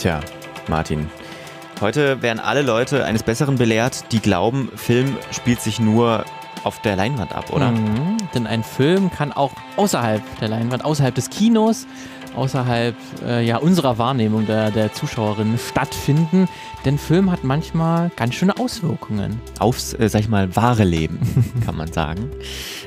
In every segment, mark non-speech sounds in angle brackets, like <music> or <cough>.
Tja, Martin. Heute werden alle Leute eines Besseren belehrt, die glauben, Film spielt sich nur auf der Leinwand ab, oder? Mhm, denn ein Film kann auch außerhalb der Leinwand, außerhalb des Kinos, außerhalb äh, ja, unserer Wahrnehmung der, der Zuschauerinnen stattfinden. Denn Film hat manchmal ganz schöne Auswirkungen. Aufs, äh, sag ich mal, wahre Leben, <laughs> kann man sagen.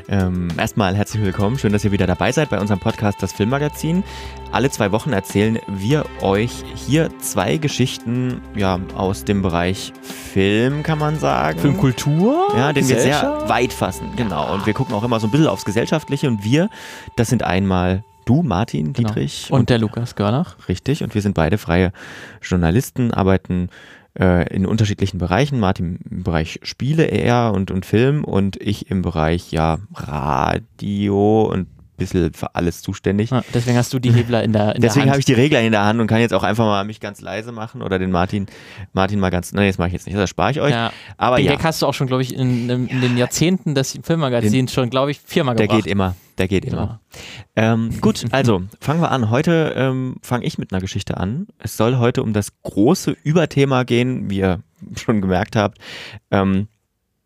Ähm, erstmal herzlich willkommen. Schön, dass ihr wieder dabei seid bei unserem Podcast Das Filmmagazin. Alle zwei Wochen erzählen wir euch hier zwei Geschichten ja, aus dem Bereich Film, kann man sagen. Filmkultur? Ja, den wir sehr weit fassen. Genau. Und wir gucken auch immer so ein bisschen aufs Gesellschaftliche. Und wir, das sind einmal du, Martin Genau. Dietrich. Und, der Lukas Görlach. Richtig, und wir sind beide freie Journalisten, arbeiten äh, in unterschiedlichen Bereichen. Martin im Bereich Spiele eher und, und Film und ich im Bereich ja Radio und bisschen für alles zuständig. Ja, deswegen hast du die Hebler in der, in der Deswegen habe ich die Regler in der Hand und kann jetzt auch einfach mal mich ganz leise machen oder den Martin, Martin mal ganz, nein, das mache ich jetzt nicht, das spare ich euch. ja. Aber den ja, Gag hast du auch schon, glaube ich, in, in, in den Jahrzehnten des Filmmagazins schon, glaube ich, viermal der gebracht. geht immer, der geht Genau. immer. Ähm, gut, <laughs> also fangen wir an. Heute ähm, fange ich mit einer Geschichte an. Es soll heute um das große Überthema gehen, wie ihr <laughs> schon gemerkt habt. Ähm,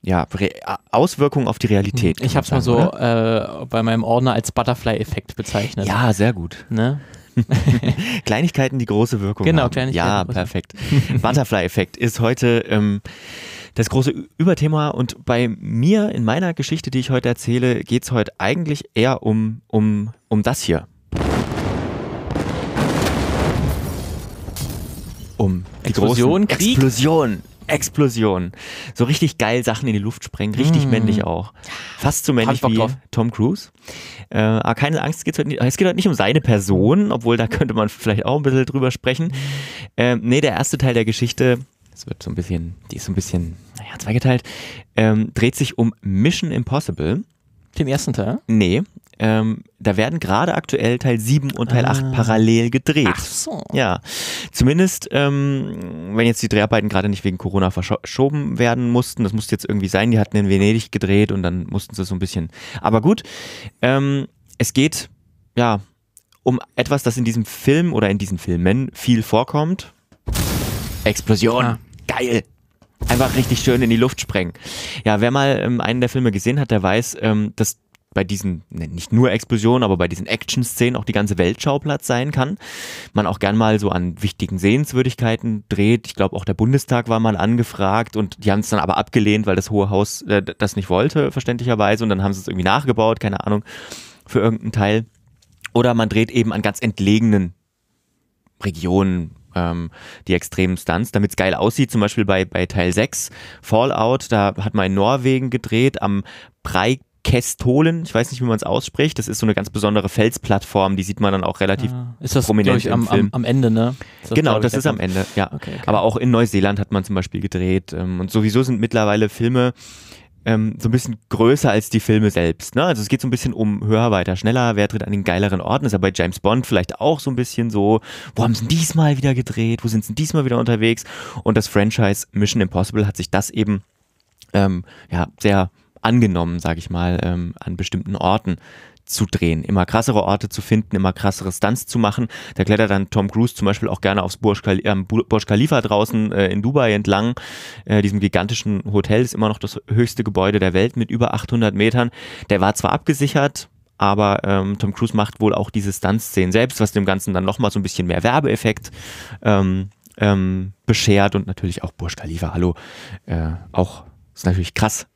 ja, Re Auswirkungen auf die Realität. kann Ich habe es mal so äh, bei meinem Ordner als Butterfly-Effekt bezeichnet. Ja, sehr gut. Ne? <laughs> Kleinigkeiten, die große Wirkung Genau, haben. Kleinigkeiten, Ja, perfekt. <laughs> Butterfly-Effekt ist heute ähm, das große Überthema und bei mir, in meiner Geschichte, die ich heute erzähle, geht es heute eigentlich eher um, um, um das hier. Um die Explosion, großen Krieg? Explosion. Explosion. So richtig geil Sachen in die Luft sprengen, richtig Mm. männlich auch. Fast so männlich wie drauf. Tom Cruise. Äh, aber keine Angst, es geht, heute nicht, es geht heute nicht um seine Person, obwohl da könnte man vielleicht auch ein bisschen drüber sprechen. Ähm, nee, der erste Teil der Geschichte, es wird so ein bisschen, die ist so ein bisschen, naja, zweigeteilt, ähm, dreht sich um Mission Impossible. Den ersten Teil. Nee, ähm, da werden gerade aktuell Teil 7 und Teil Ah. 8 parallel gedreht. Ach so. Ja, zumindest, ähm, wenn jetzt die Dreharbeiten gerade nicht wegen Corona verschoben werden mussten, das musste jetzt irgendwie sein, die hatten in Venedig gedreht und dann mussten sie so ein bisschen. Aber gut, ähm, es geht, ja, um etwas, das in diesem Film oder in diesen Filmen viel vorkommt. Explosion. Ah. Geil. Einfach richtig schön in die Luft sprengen. Ja, wer mal ähm, einen der Filme gesehen hat, der weiß, ähm, dass bei diesen, ne, nicht nur Explosionen, aber bei diesen Action-Szenen auch die ganze Welt Schauplatz sein kann. Man auch gern mal so an wichtigen Sehenswürdigkeiten dreht. Ich glaube, auch der Bundestag war mal angefragt und die haben es dann aber abgelehnt, weil das Hohe Haus äh, das nicht wollte, verständlicherweise. Und dann haben sie es irgendwie nachgebaut, keine Ahnung, für irgendeinen Teil. Oder man dreht eben an ganz entlegenen Regionen ähm, die extremen Stunts, damit es geil aussieht. Zum Beispiel bei, bei Teil 6, Fallout, da hat man in Norwegen gedreht, am Preikestolen, ich weiß nicht, wie man es ausspricht, das ist so eine ganz besondere Felsplattform, die sieht man dann auch relativ Ah, ist das, prominent ich, im am, Film. am, am Ende, ne? Ist Genau, das ist am? Ende, ja. Okay, okay. Aber auch in Neuseeland hat man zum Beispiel gedreht. Ähm, und sowieso sind mittlerweile Filme ähm, so ein bisschen größer als die Filme selbst. Ne? Also es geht so ein bisschen um höher, weiter, schneller, wer tritt an den geileren Orten. ist ja bei James Bond vielleicht auch so ein bisschen so, wo haben sie denn diesmal wieder gedreht, wo sind sie denn diesmal wieder unterwegs? Und das Franchise Mission Impossible hat sich das eben ähm, ja, sehr angenommen, sage ich mal, ähm, an bestimmten Orten zu drehen, immer krassere Orte zu finden, immer krassere Stunts zu machen. Da klettert dann Tom Cruise zum Beispiel auch gerne aufs Burj, Khali ähm, Bu- Burj Khalifa draußen äh, in Dubai entlang. Äh, diesem gigantischen Hotel ist immer noch das höchste Gebäude der Welt mit über 800 Metern. Der war zwar abgesichert, aber ähm, Tom Cruise macht wohl auch diese Stunt-Szenen selbst, was dem Ganzen dann nochmal so ein bisschen mehr Werbeeffekt ähm, ähm, beschert und natürlich auch Burj Khalifa, hallo, äh, auch ist natürlich krass.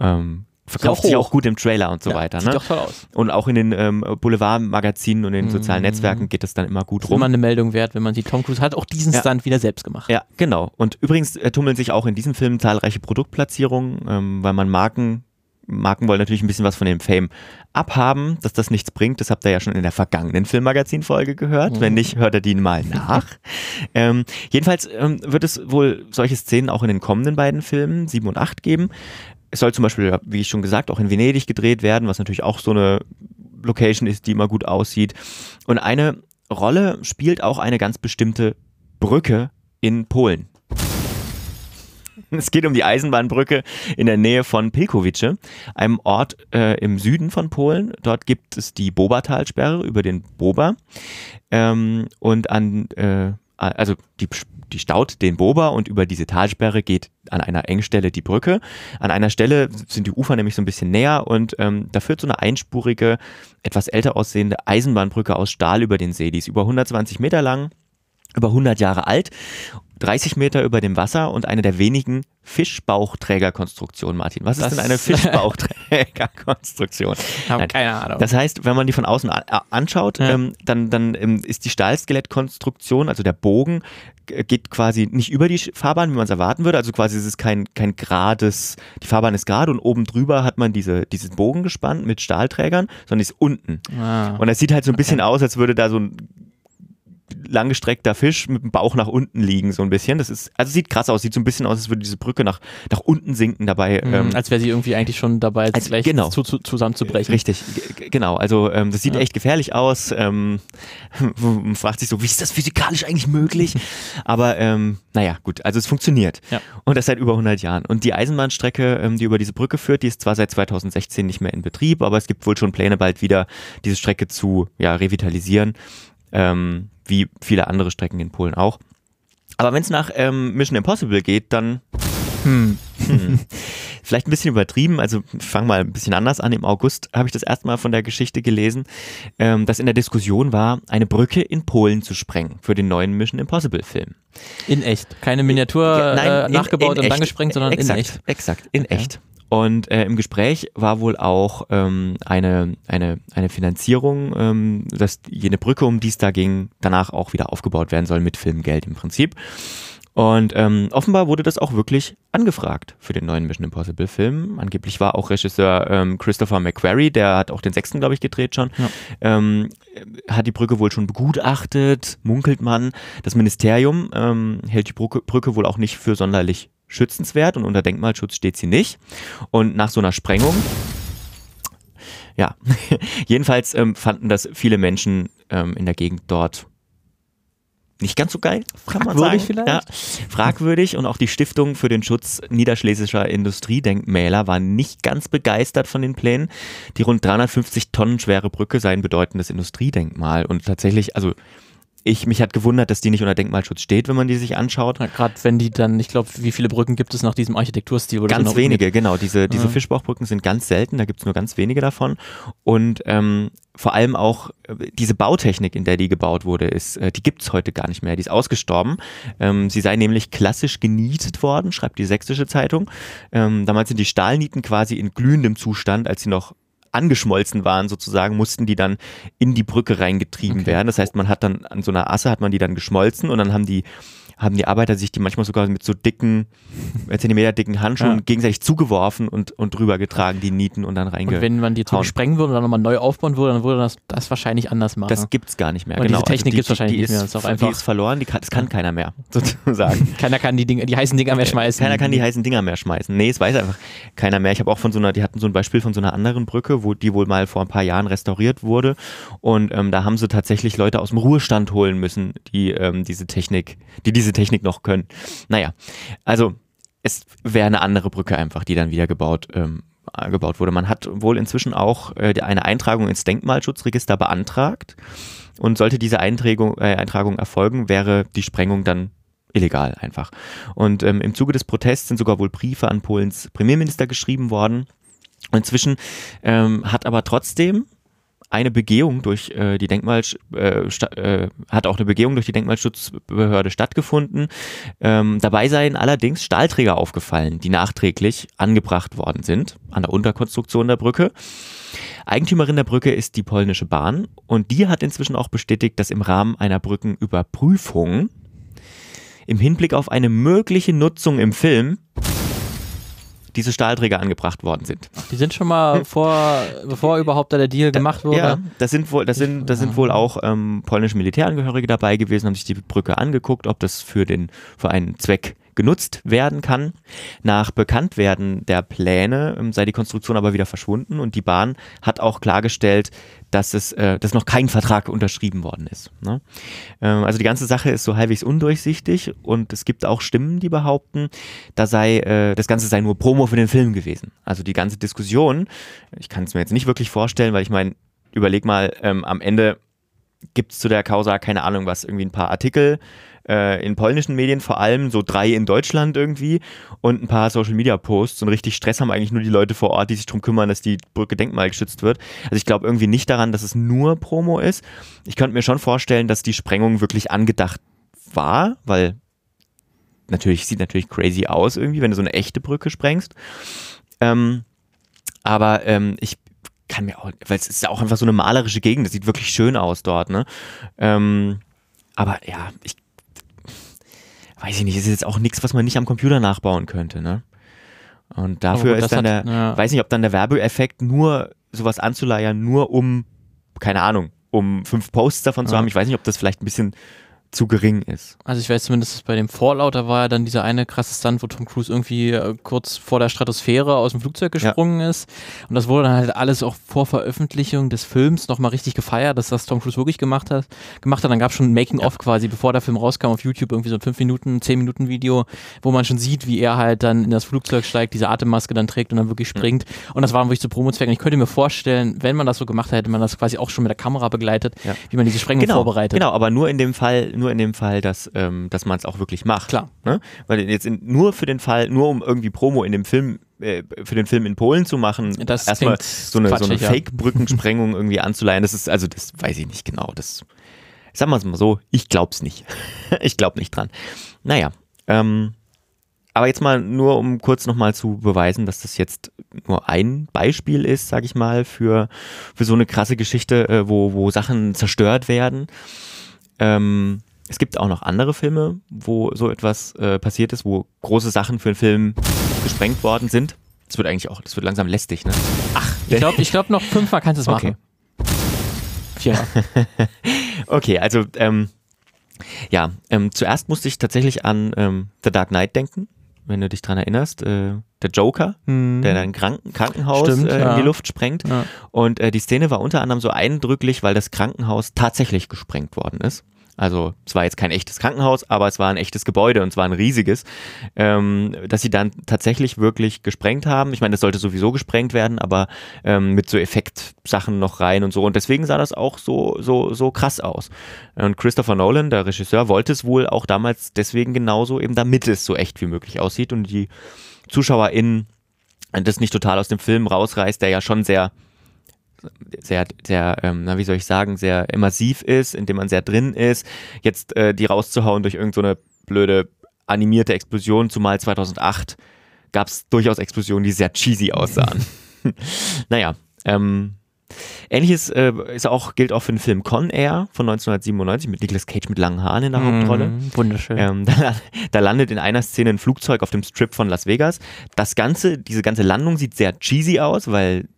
Ähm, verkauft sich auch gut im Trailer und so Ja, weiter. Sieht Ne? doch toll aus. Und auch in den ähm, Boulevardmagazinen und in den sozialen Mhm. Netzwerken geht das dann immer gut Ist immer rum. eine Meldung wert, wenn man sieht, Tom Cruise hat auch diesen Ja. Stunt wieder selbst gemacht. Ja, genau. Und übrigens äh, tummeln sich auch in diesem Film zahlreiche Produktplatzierungen, ähm, weil man Marken, Marken wollen natürlich ein bisschen was von dem Fame abhaben, dass das nichts bringt. Das habt ihr ja schon in der vergangenen Filmmagazin-Folge gehört. Mhm. Wenn nicht, hört ihr die mal nach. <laughs> ähm, jedenfalls ähm, wird es wohl solche Szenen auch in den kommenden beiden Filmen, 7 und 8, geben. Es soll zum Beispiel, wie ich schon gesagt, auch in Venedig gedreht werden, was natürlich auch so eine Location ist, die immer gut aussieht. Und eine Rolle spielt auch eine ganz bestimmte Brücke in Polen. Es geht um die Eisenbahnbrücke in der Nähe von Pilkowice, einem Ort äh, im Süden von Polen. Dort gibt es die Bobertalsperre über den Bober. Ähm, und an, äh, also die, die staut den Bober und über diese Talsperre geht an einer Engstelle die Brücke. An einer Stelle sind die Ufer nämlich so ein bisschen näher und ähm, da führt so eine einspurige, etwas älter aussehende Eisenbahnbrücke aus Stahl über den See. Die ist über 120 Meter lang, über 100 Jahre alt 30 Meter über dem Wasser und eine der wenigen Fischbauchträgerkonstruktionen, Martin. Was ist das denn eine <laughs> Fischbauchträgerkonstruktion? Habe keine Ahnung. Das heißt, wenn man die von außen anschaut, ja. ähm, dann, dann ähm, ist die Stahlskelettkonstruktion, also der Bogen, geht quasi nicht über die Fahrbahn, wie man es erwarten würde. Also quasi ist es kein, kein gerades, die Fahrbahn ist gerade und oben drüber hat man diese, diesen Bogen gespannt mit Stahlträgern, sondern ist unten. Ah, und es sieht halt so ein bisschen okay. aus, als würde da so ein langgestreckter Fisch mit dem Bauch nach unten liegen, so ein bisschen. Das ist, also sieht krass aus, sieht so ein bisschen aus, als würde diese Brücke nach, nach unten sinken dabei. Mhm, ähm, als wäre sie irgendwie eigentlich schon dabei, als, gleich genau. zu, zu, zusammenzubrechen. Richtig, genau. Also ähm, das sieht ja. echt gefährlich aus. Ähm, <laughs> man fragt sich so, wie ist das physikalisch eigentlich möglich? Aber ähm, naja, gut, also es funktioniert. Ja. Und das seit über 100 Jahren. Und die Eisenbahnstrecke, ähm, die über diese Brücke führt, die ist zwar seit 2016 nicht mehr in Betrieb, aber es gibt wohl schon Pläne, bald wieder diese Strecke zu ja, revitalisieren ähm, wie viele andere Strecken in Polen auch. Aber wenn es nach ähm, Mission Impossible geht, dann hm. Hm. <laughs> vielleicht ein bisschen übertrieben. Also ich fange mal ein bisschen anders an. Im August habe ich das erste Mal von der Geschichte gelesen, ähm, dass in der Diskussion war, eine Brücke in Polen zu sprengen für den neuen Mission Impossible Film. In echt, keine Miniatur Nein, äh, nachgebaut in, in und echt. dann gesprengt, sondern exakt, in echt. Exakt, in okay. echt. Und äh, im Gespräch war wohl auch ähm, eine, eine, eine Finanzierung, ähm, dass jene Brücke, um die es da ging, danach auch wieder aufgebaut werden soll mit Filmgeld im Prinzip. Und ähm, offenbar wurde das auch wirklich angefragt für den neuen Mission Impossible Film. Angeblich war auch Regisseur ähm, Christopher McQuarrie, der hat auch den sechsten, glaube ich, gedreht schon, ja. ähm, hat die Brücke wohl schon begutachtet, munkelt man. Das Ministerium ähm, hält die Brücke, Brücke wohl auch nicht für sonderlich schützenswert und unter Denkmalschutz steht sie nicht. Und nach so einer Sprengung ja, <laughs> jedenfalls ähm, fanden das viele Menschen ähm, in der Gegend dort nicht ganz so geil, kann man sagen. Vielleicht? Ja, fragwürdig und auch die Stiftung für den Schutz niederschlesischer Industriedenkmäler war nicht ganz begeistert von den Plänen. Die rund 350 Tonnen schwere Brücke sei ein bedeutendes Industriedenkmal und tatsächlich, also ich, mich hat gewundert, dass die nicht unter Denkmalschutz steht, wenn man die sich anschaut. Gerade wenn die dann, ich glaube, wie viele Brücken gibt es nach diesem Architekturstil? Ganz wenige, genau. Diese, diese ja. Fischbauchbrücken sind ganz selten, da gibt es nur ganz wenige davon. Und ähm, vor allem auch äh, diese Bautechnik, in der die gebaut wurde, ist, äh, die gibt es heute gar nicht mehr. Die ist ausgestorben. Ähm, sie sei nämlich klassisch genietet worden, schreibt die Sächsische Zeitung. Ähm, damals sind die Stahlnieten quasi in glühendem Zustand, als sie noch angeschmolzen waren sozusagen, mussten die dann in die Brücke reingetrieben okay. werden. Das heißt, man hat dann an so einer Asse hat man die dann geschmolzen und dann haben die haben die Arbeiter sich die manchmal sogar mit so dicken, <laughs> Zentimeter dicken Handschuhen ja. gegenseitig zugeworfen und, und drüber getragen, die Nieten und dann reingehauen. Und wenn man die sprengen würde und dann nochmal neu aufbauen würde, dann würde das das wahrscheinlich anders machen. Das gibt's gar nicht mehr, und genau. Diese Technik also gibt es wahrscheinlich die nicht mehr. Das ist, einfach, die ist verloren, die kann, das kann keiner mehr, <laughs> sozusagen. keiner kann die, Dinge, die heißen Dinger mehr schmeißen. Keiner kann die heißen Dinger mehr schmeißen. Nee, es weiß einfach keiner mehr. Ich habe auch von so einer, die hatten so ein Beispiel von so einer anderen Brücke, wo die wohl mal vor ein paar Jahren restauriert wurde und ähm, da haben sie tatsächlich Leute aus dem Ruhestand holen müssen, die ähm, diese Technik, die diese Technik noch können. Naja, also es wäre eine andere Brücke einfach, die dann wieder gebaut, ähm, gebaut wurde. Man hat wohl inzwischen auch äh, eine Eintragung ins Denkmalschutzregister beantragt. Und sollte diese Eintragung, äh, Eintragung erfolgen, wäre die Sprengung dann illegal einfach. Und ähm, im Zuge des Protests sind sogar wohl Briefe an Polens Premierminister geschrieben worden. Inzwischen ähm, hat aber trotzdem eine Begehung durch äh, die Denkmal äh, äh, hat auch eine Begehung durch die Denkmalschutzbehörde stattgefunden. Ähm, dabei seien allerdings Stahlträger aufgefallen, die nachträglich angebracht worden sind an der Unterkonstruktion der Brücke. Eigentümerin der Brücke ist die polnische Bahn und die hat inzwischen auch bestätigt, dass im Rahmen einer Brückenüberprüfung im Hinblick auf eine mögliche Nutzung im Film diese Stahlträger angebracht worden sind. Die sind schon mal <laughs> vor, bevor überhaupt da der Deal da, gemacht wurde? Ja, das sind wohl, das sind, das sind wohl auch ähm, polnische Militärangehörige dabei gewesen, haben sich die Brücke angeguckt, ob das für den, für einen Zweck genutzt werden kann. Nach Bekanntwerden der Pläne ähm, sei die Konstruktion aber wieder verschwunden und die Bahn hat auch klargestellt, dass es äh, dass noch kein Vertrag unterschrieben worden ist. Ne? Ähm, also die ganze Sache ist so halbwegs undurchsichtig und es gibt auch Stimmen, die behaupten, da sei äh, das Ganze sei nur Promo für den Film gewesen. Also die ganze Diskussion, ich kann es mir jetzt nicht wirklich vorstellen, weil ich meine, überleg mal, ähm, am Ende gibt es zu der Causa keine Ahnung was, irgendwie ein paar Artikel äh, in polnischen Medien vor allem, so drei in Deutschland irgendwie und ein paar Social Media Posts und richtig Stress haben eigentlich nur die Leute vor Ort, die sich darum kümmern, dass die Brücke denkmalgeschützt wird. Also ich glaube irgendwie nicht daran, dass es nur Promo ist. Ich könnte mir schon vorstellen, dass die Sprengung wirklich angedacht war, weil natürlich sieht natürlich crazy aus irgendwie, wenn du so eine echte Brücke sprengst. Ähm, aber ähm, ich kann mir auch, weil es ist auch einfach so eine malerische Gegend, das sieht wirklich schön aus dort, ne? Ähm, aber ja, ich weiß ich nicht, es ist jetzt auch nichts, was man nicht am Computer nachbauen könnte, ne? Und dafür gut, ist dann hat- der, ja. weiß nicht, ob dann der Werbeeffekt nur sowas anzuleiern, nur um, keine Ahnung, um fünf Posts davon zu Ja. haben. Ich weiß nicht, ob das vielleicht ein bisschen zu gering ist. Also ich weiß zumindest, dass bei dem Fallout, da war ja dann dieser eine krasse Stunt, wo Tom Cruise irgendwie äh, kurz vor der Stratosphäre aus dem Flugzeug gesprungen ist. Und das wurde dann halt alles auch vor Veröffentlichung des Films nochmal richtig gefeiert, dass das Tom Cruise wirklich gemacht hat. Gemacht hat. Dann gab es schon ein Making-of quasi, bevor der Film rauskam auf YouTube, irgendwie so ein 5 Minuten, 10 Minuten Video, wo man schon sieht, wie er halt dann in das Flugzeug steigt, diese Atemmaske dann trägt und dann wirklich springt. Und das war dann wirklich zu Promo-Zwecken. Ich könnte mir vorstellen, wenn man das so gemacht hätte, hätte man das quasi auch schon mit der Kamera begleitet, Ja. wie man diese Sprengung Genau, vorbereitet. genau, aber nur in dem Fall, nur in dem Fall, dass, ähm, dass man es auch wirklich macht. Klar. Ne? Weil jetzt in, nur für den Fall, nur um irgendwie Promo in dem Film, äh, für den Film in Polen zu machen, erstmal so eine, so eine. Fake-Brückensprengung irgendwie anzuleihen, das ist, also das weiß ich nicht genau. Das, sagen wir es mal so, ich glaub's nicht. <laughs> ich glaub nicht dran. Naja, ähm, aber jetzt mal nur, um kurz nochmal zu beweisen, dass das jetzt nur ein Beispiel ist, sag ich mal, für, für so eine krasse Geschichte, äh, wo, wo Sachen zerstört werden. Ähm, es gibt auch noch andere Filme, wo so etwas äh, passiert ist, wo große Sachen für einen Film gesprengt worden sind. Das wird eigentlich auch, das wird langsam lästig, ne? Ach, Ich glaube, ich glaub, noch fünfmal kannst du es Okay. machen. Viermal. <laughs> Okay, also ähm, ja, ähm, zuerst musste ich tatsächlich an ähm, The Dark Knight denken, wenn du dich dran erinnerst. Äh, der Joker, Hm. der ein Kranken Krankenhaus Stimmt, äh, ja. in die Luft sprengt. Ja. Und äh, die Szene war unter anderem so eindrücklich, weil das Krankenhaus tatsächlich gesprengt worden ist. Also es war jetzt kein echtes Krankenhaus, aber es war ein echtes Gebäude und zwar ein riesiges, ähm, dass sie dann tatsächlich wirklich gesprengt haben. Ich meine, das sollte sowieso gesprengt werden, aber ähm, mit so Effektsachen noch rein und so. Und deswegen sah das auch so, so, so krass aus. Und Christopher Nolan, der Regisseur, wollte es wohl auch damals deswegen genauso, eben damit es so echt wie möglich aussieht und die ZuschauerInnen das nicht total aus dem Film rausreißt, der ja schon sehr sehr, sehr, ähm, na, wie soll ich sagen, sehr immersiv ist, in dem man sehr drin ist, jetzt äh, die rauszuhauen durch irgendeine so blöde animierte Explosion, zumal 2008 gab es durchaus Explosionen, die sehr cheesy <laughs> aussahen. naja, ähm, ähnliches äh, ist auch, gilt auch für den Film Con Air von 1997 mit Nicolas Cage mit langen Haaren in der Hauptrolle. Mhm, Wunderschön. Ähm, <laughs> da, da landet in einer Szene ein Flugzeug auf dem Strip von Las Vegas. Das Ganze, diese ganze Landung sieht sehr cheesy aus, weil,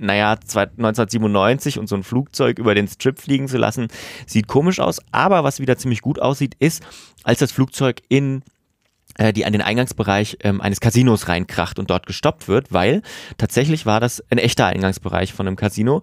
naja, zwei- 1997 und so ein Flugzeug über den Strip fliegen zu lassen, sieht komisch aus. Aber was wieder ziemlich gut aussieht, ist, als das Flugzeug in äh, die an den Eingangsbereich ähm, eines Casinos reinkracht und dort gestoppt wird, weil tatsächlich war das ein echter Eingangsbereich von einem Casino.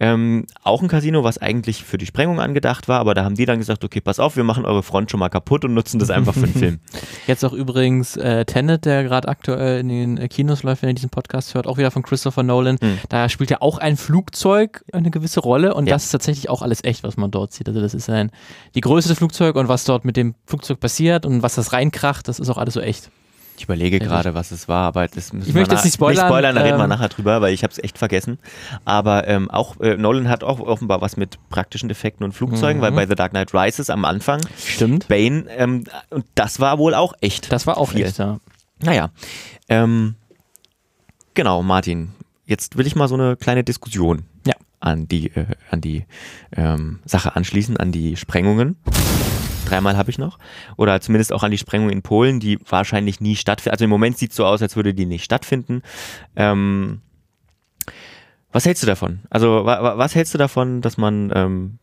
Ähm, auch ein Casino, was eigentlich für die Sprengung angedacht war, aber da haben die dann gesagt, okay, pass auf, wir machen eure Front schon mal kaputt und nutzen das einfach für den Film. <laughs> Jetzt auch übrigens äh, Tenet, der gerade aktuell in den äh, Kinos läuft, wenn ihr diesen Podcast hört, auch wieder von Christopher Nolan. Mhm. Da spielt ja auch ein Flugzeug eine gewisse Rolle und Ja. das ist tatsächlich auch alles echt, was man dort sieht. Also das ist ein die Größe des Flugzeugs und was dort mit dem Flugzeug passiert und was das reinkracht, das ist auch alles so echt. Ich überlege gerade, was es war, aber das müssen Ich wir möchte nicht spoilern, Nicht spoilern, da reden wir ähm, nachher drüber, weil ich habe es echt vergessen. Aber ähm, auch äh, Nolan hat auch offenbar was mit praktischen Effekten und Flugzeugen, Mhm. weil bei The Dark Knight Rises am Anfang Stimmt. Bane, ähm, und das war wohl auch echt. Das war auch Viel. echt, ja. Naja, ähm, genau, Martin. Jetzt will ich mal so eine kleine Diskussion Ja. an die, äh, an die ähm, Sache anschließen, an die Sprengungen. Dreimal habe ich noch. Oder zumindest auch an die Sprengung in Polen, die wahrscheinlich nie stattfinden. Also im Moment sieht es so aus, als würde die nicht stattfinden. Ähm, was hältst du davon? Also wa wa was hältst du davon, dass man ähm,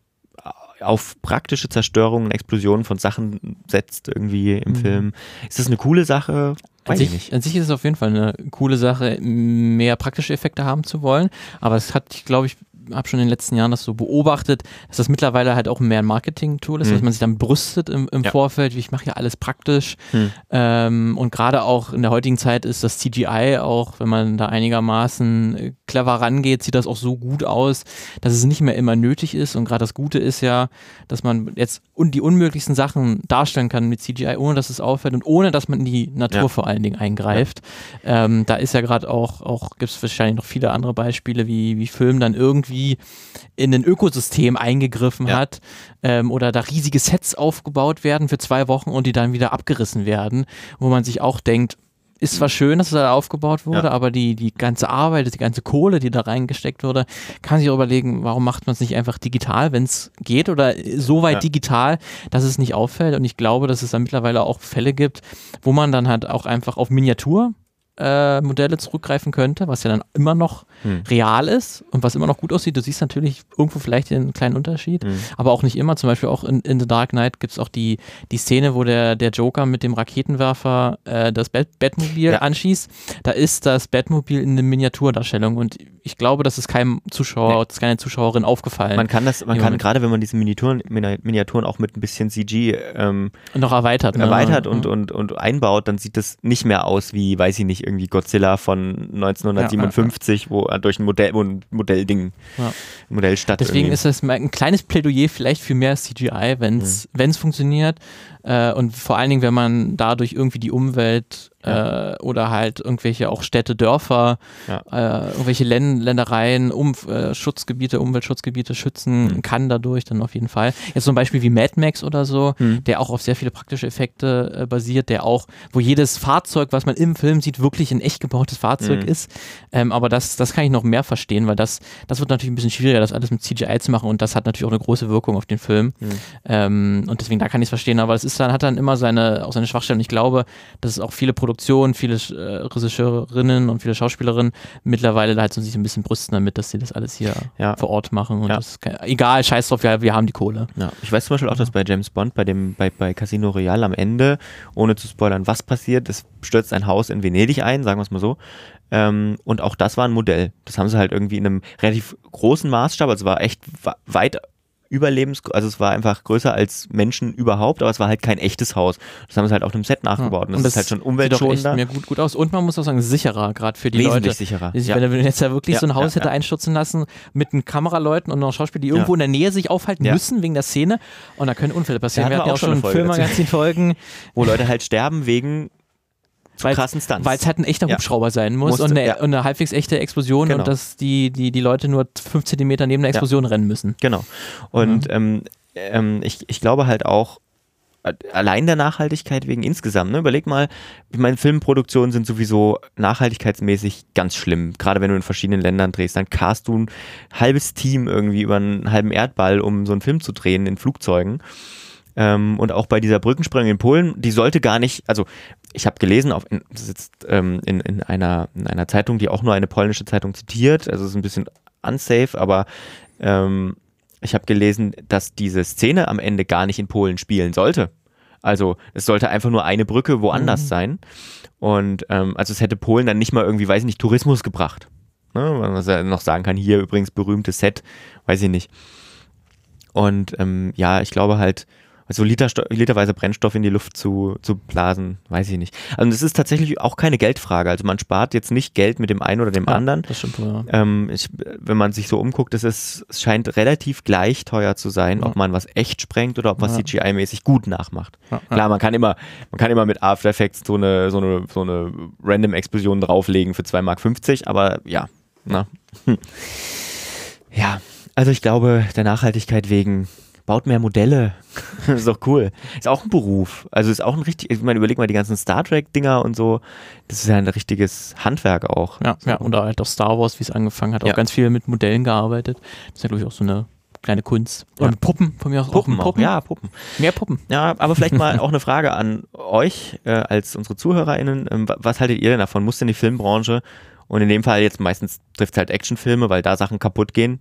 auf praktische Zerstörungen, Explosionen von Sachen setzt irgendwie im Mhm. Film? Ist das eine coole Sache? An sich, an sich ist es auf jeden Fall eine coole Sache, mehr praktische Effekte haben zu wollen. Aber es hat, glaube ich, habe schon in den letzten Jahren das so beobachtet, dass das mittlerweile halt auch mehr ein Marketing-Tool ist, Hm. dass man sich dann brüstet im, im Ja. Vorfeld, wie ich mache ja alles praktisch. Hm. Ähm, und gerade auch in der heutigen Zeit ist das CGI auch, wenn man da einigermaßen äh, clever rangeht, sieht das auch so gut aus, dass es nicht mehr immer nötig ist. Und gerade das Gute ist ja, dass man jetzt un die unmöglichsten Sachen darstellen kann mit CGI, ohne dass es auffällt und ohne dass man in die Natur Ja. vor allen Dingen eingreift. Ähm, da ist ja gerade auch, auch gibt es wahrscheinlich noch viele andere Beispiele, wie, wie Film dann irgendwie in ein Ökosystem eingegriffen Ja. hat ähm, oder da riesige Sets aufgebaut werden für zwei Wochen und die dann wieder abgerissen werden, wo man sich auch denkt, ist zwar schön, dass es da aufgebaut wurde, Ja. aber die, die ganze Arbeit, die ganze Kohle, die da reingesteckt wurde, kann sich auch überlegen, warum macht man es nicht einfach digital, wenn es geht oder so weit Ja. digital, dass es nicht auffällt. Und ich glaube, dass es da mittlerweile auch Fälle gibt, wo man dann halt auch einfach auf Miniatur äh, Modelle zurückgreifen könnte, was ja dann immer noch Hm. real ist und was immer noch gut aussieht. Du siehst natürlich irgendwo vielleicht den kleinen Unterschied, Hm. aber auch nicht immer. Zum Beispiel auch in, in The Dark Knight gibt es auch die, die Szene, wo der, der Joker mit dem Raketenwerfer äh, das Bat Batmobil Ja. anschießt. Da ist das Batmobil in einer Miniaturdarstellung und ich glaube, das ist keinem Zuschauer, Nee. das ist keine Zuschauerin aufgefallen Man kann das, man Ja, kann gerade, wenn man diese Miniaturen, Mini- Miniaturen auch mit ein bisschen CG ähm, und noch erweitert. ne? erweitert und, Ja. und, und einbaut, dann sieht das nicht mehr aus wie, weiß ich nicht, irgendwie Godzilla von 1957, wo äh, durch ein Modell, wo ein Modellding, Ja. Modellstadt Deswegen irgendwie- ist das ein kleines Plädoyer vielleicht für mehr CGI, wenn es Mhm. funktioniert. Äh, und vor allen Dingen, wenn man dadurch irgendwie die Umwelt äh, oder halt irgendwelche auch Städte, Dörfer, Ja. äh, irgendwelche Län Ländereien, um, äh, Schutzgebiete, Umweltschutzgebiete schützen Mhm. kann dadurch dann auf jeden Fall. Jetzt zum Beispiel wie Mad Max oder so, Mhm. der auch auf sehr viele praktische Effekte äh, basiert, der auch, wo jedes Fahrzeug, was man im Film sieht, wirklich ein echt gebautes Fahrzeug Mhm. ist. Ähm, aber das, das kann ich noch mehr verstehen, weil das, das wird natürlich ein bisschen schwieriger, das alles mit CGI zu machen und das hat natürlich auch eine große Wirkung auf den Film. Mhm. Ähm, und deswegen, da kann ich es verstehen, aber es ist dann, hat dann immer seine, auch seine Schwachstellen. Und ich glaube, dass es auch viele Produktionen, viele äh, Regisseurinnen und viele Schauspielerinnen mittlerweile halt so sich ein bisschen brüsten damit, dass sie das alles hier Ja. vor Ort machen. Und Ja. kann, egal, scheiß drauf, wir, wir haben die Kohle. Ja, ich weiß zum Beispiel auch, dass bei James Bond, bei dem, bei, bei Casino Royale am Ende, ohne zu spoilern, was passiert, es stürzt ein Haus in Venedig ein, sagen wir es mal so. Ähm, und auch das war ein Modell. Das haben sie halt irgendwie in einem relativ großen Maßstab, also es war echt weit überlebens, also es war einfach größer als Menschen überhaupt, aber es war halt kein echtes Haus. Das haben sie halt auf einem Set nachgebaut. Und das, ist halt schon Sieht doch echt umweltschonender, mir gut, gut aus. Und man muss auch sagen, sicherer, gerade für die wesentlich Leute. sicherer. Ich, Ja. Wenn er jetzt ja wirklich Ja, so ein Haus ja, hätte einstürzen lassen mit den Kameraleuten und noch Schauspielern, die irgendwo in der Nähe sich aufhalten müssen wegen der Szene und da können Unfälle passieren. Da Wir hatten hatten wir ja auch auch schon Filmmagazin-Folgen, Wo Leute halt sterben wegen Weil- krassen Stunts. weil es halt ein echter Ja. Hubschrauber sein muss Musste, und, eine, ja. und eine halbwegs echte Explosion Genau. und dass die, die, die Leute nur fünf Zentimeter neben der Ja. Explosion rennen müssen. Genau. Und ähm, ähm, ich, ich glaube halt auch, äh, allein der Nachhaltigkeit wegen insgesamt, ne? überleg mal, ich meine, Filmproduktionen sind sowieso nachhaltigkeitsmäßig ganz schlimm. Gerade wenn du in verschiedenen Ländern drehst, dann cast du ein halbes Team irgendwie über einen halben Erdball, um so einen Film zu drehen in Flugzeugen. Ähm, und auch bei dieser Brückensprengung in Polen, die sollte gar nicht, also ich habe gelesen, auf, in, das ist ähm, in, in, einer, in einer Zeitung, die auch nur eine polnische Zeitung zitiert, also es ist ein bisschen unsafe, aber ähm, ich habe gelesen, dass diese Szene am Ende gar nicht in Polen spielen sollte. Also es sollte einfach nur eine Brücke woanders Mhm. sein. Und ähm, also es hätte Polen dann nicht mal irgendwie, weiß ich nicht, Tourismus gebracht. Ne? Man ja noch sagen kann, hier übrigens berühmtes Set, weiß ich nicht. Und ähm, ja, ich glaube halt, so Liter, literweise Brennstoff in die Luft zu, zu blasen, weiß ich nicht. Also das ist tatsächlich auch keine Geldfrage. Also man spart jetzt nicht Geld mit dem einen oder dem Ja, anderen. Das stimmt, ja. Ähm, ich, wenn man sich so umguckt, es, ist, es scheint relativ gleich teuer zu sein, Ja. ob man was echt sprengt oder ob man Ja. CGI-mäßig gut nachmacht. Klar, man kann immer, man kann immer mit After Effects so eine, so eine, so eine Random-Explosion drauflegen für 2,50 Mark, aber ja, na. Hm. <laughs> Ja, also ich glaube, der Nachhaltigkeit wegen baut mehr Modelle. <laughs> ist doch cool. Ist auch ein Beruf. Also ist auch ein richtig, ich meine, überleg mal die ganzen Star Trek-Dinger und so. Das ist ja ein richtiges Handwerk auch. Ja, ja, oder halt auch Star Wars, wie es angefangen hat, Ja. auch ganz viel mit Modellen gearbeitet. Das ist ja, glaube ich, auch so eine kleine Kunst. Oder Ja. mit Puppen, von mir aus Puppen, auch mit auch. Puppen. Ja, Puppen. Mehr Puppen. Ja, aber vielleicht mal auch eine Frage an euch äh, als unsere ZuhörerInnen. Ähm, wa- was haltet ihr denn davon? Muss denn die Filmbranche und in dem Fall jetzt meistens trifft es halt Actionfilme, weil da Sachen kaputt gehen?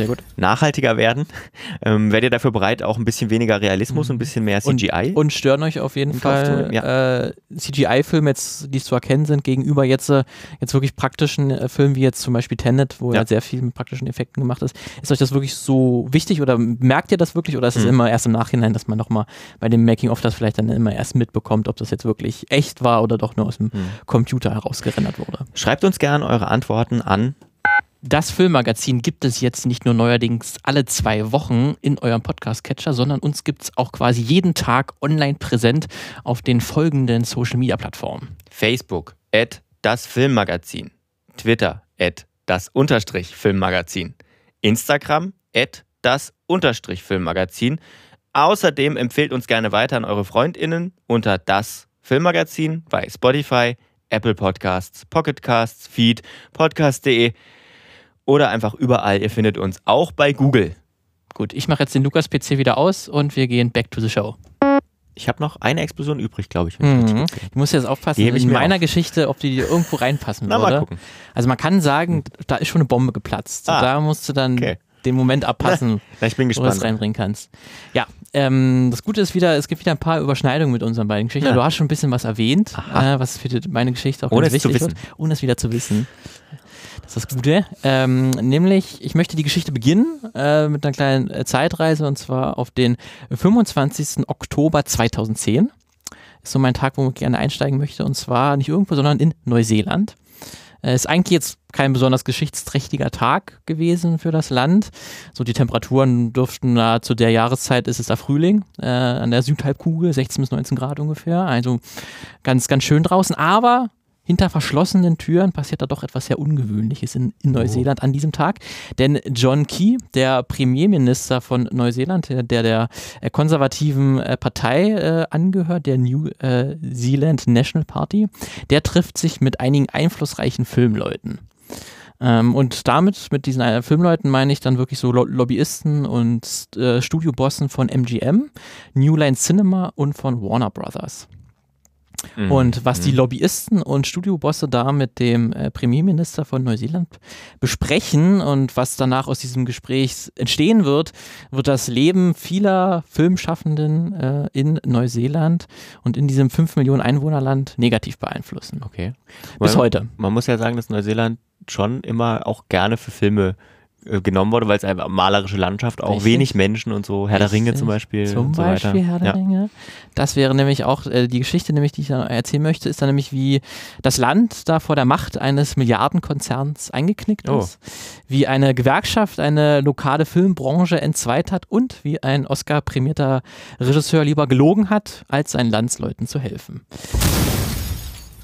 Sehr gut. nachhaltiger werden. <laughs> Ähm, werdet ihr dafür bereit, auch ein bisschen weniger Realismus und ein bisschen mehr CGI? Und, und stören euch auf jeden Fall ja. äh, CGI-Filme, jetzt, die zu erkennen sind, gegenüber jetzt, äh, jetzt wirklich praktischen äh, Filmen wie jetzt zum Beispiel Tenet, wo ja. Ja. sehr viel mit praktischen Effekten gemacht ist. Ist euch das wirklich so wichtig oder merkt ihr das wirklich oder ist es Mhm. immer erst im Nachhinein, dass man nochmal bei dem Making-of das vielleicht dann immer erst mitbekommt, ob das jetzt wirklich echt war oder doch nur aus dem Mhm. Computer herausgerendert wurde? Schreibt uns gerne eure Antworten an. Das Filmmagazin gibt es jetzt nicht nur neuerdings alle zwei Wochen in eurem Podcast-Catcher, sondern uns gibt es auch quasi jeden Tag online präsent auf den folgenden Social-Media-Plattformen. Facebook, at das Filmmagazin. Twitter, at das Unterstrich Filmmagazin. Instagram, at das Unterstrich Filmmagazin. Außerdem empfehlt uns gerne weiter an eure FreundInnen unter das Filmmagazin bei Spotify, Apple Podcasts, Pocket Casts, Feed, podcast.de oder einfach überall. Ihr findet uns auch bei Google. Gut, ich mache jetzt den Lukas-PC wieder aus und wir gehen back to the show. Ich habe noch eine Explosion übrig, glaube ich. ich Mhm. Du musst jetzt aufpassen, ich in meiner auf. Geschichte, ob die irgendwo reinpassen <laughs> Na, mal würde. gucken. Also man kann sagen, da ist schon eine Bombe geplatzt. Ah. Da musst du dann Okay. den Moment abpassen, <laughs> Na, ich bin wo du es gespannt. reinbringen kannst. Ja, ähm, das Gute ist wieder, es gibt wieder ein paar Überschneidungen mit unseren beiden Geschichten. Ja. Du hast schon ein bisschen was erwähnt, äh, was für meine Geschichte auch Ohne ganz wichtig wird, ohne es wieder zu wissen. Das ist das Gute. Ähm, nämlich, ich möchte die Geschichte beginnen äh, mit einer kleinen äh, Zeitreise und zwar auf den 25. Oktober 2010. Ist so mein Tag, wo ich gerne einsteigen möchte und zwar nicht irgendwo, sondern in Neuseeland. Äh, ist eigentlich jetzt kein besonders geschichtsträchtiger Tag gewesen für das Land. So die Temperaturen dürften da zu der Jahreszeit ist es da Frühling äh, an der Südhalbkugel 16 bis 19 Grad ungefähr. Also ganz ganz schön draußen, aber hinter verschlossenen Türen passiert da doch etwas sehr Ungewöhnliches in, in Neuseeland an diesem Tag. Denn John Key, der Premierminister von Neuseeland, der der, äh, konservativen äh, Partei äh, angehört, der New äh, Zealand National Party, der trifft sich mit einigen einflussreichen Filmleuten. Ähm, und damit, mit diesen äh, Filmleuten meine ich dann wirklich so Lo Lobbyisten und äh, Studiobossen von MGM, New Line Cinema und von Warner Brothers. Mhm. Und was die Lobbyisten und Studiobosse da mit dem äh, Premierminister von Neuseeland besprechen und was danach aus diesem Gespräch entstehen wird, wird das Leben vieler Filmschaffenden äh, in Neuseeland und in diesem 5 Millionen Einwohnerland negativ beeinflussen. Okay. Bis Man- heute. Man muss ja sagen, dass Neuseeland schon immer auch gerne für Filme genommen wurde, weil es einfach malerische Landschaft, auch Richtig. wenig Menschen und so, Herr der Ringe Richtig. zum Beispiel. Zum so Beispiel weiter. Herr der ja. Ringe. Das wäre nämlich auch, äh, die Geschichte, nämlich, die ich dann erzählen möchte, ist dann nämlich, wie das Land da vor der Macht eines Milliardenkonzerns eingeknickt Oh. ist, wie eine Gewerkschaft eine lokale Filmbranche entzweit hat und wie ein Oscar-prämierter Regisseur lieber gelogen hat, als seinen Landsleuten zu helfen.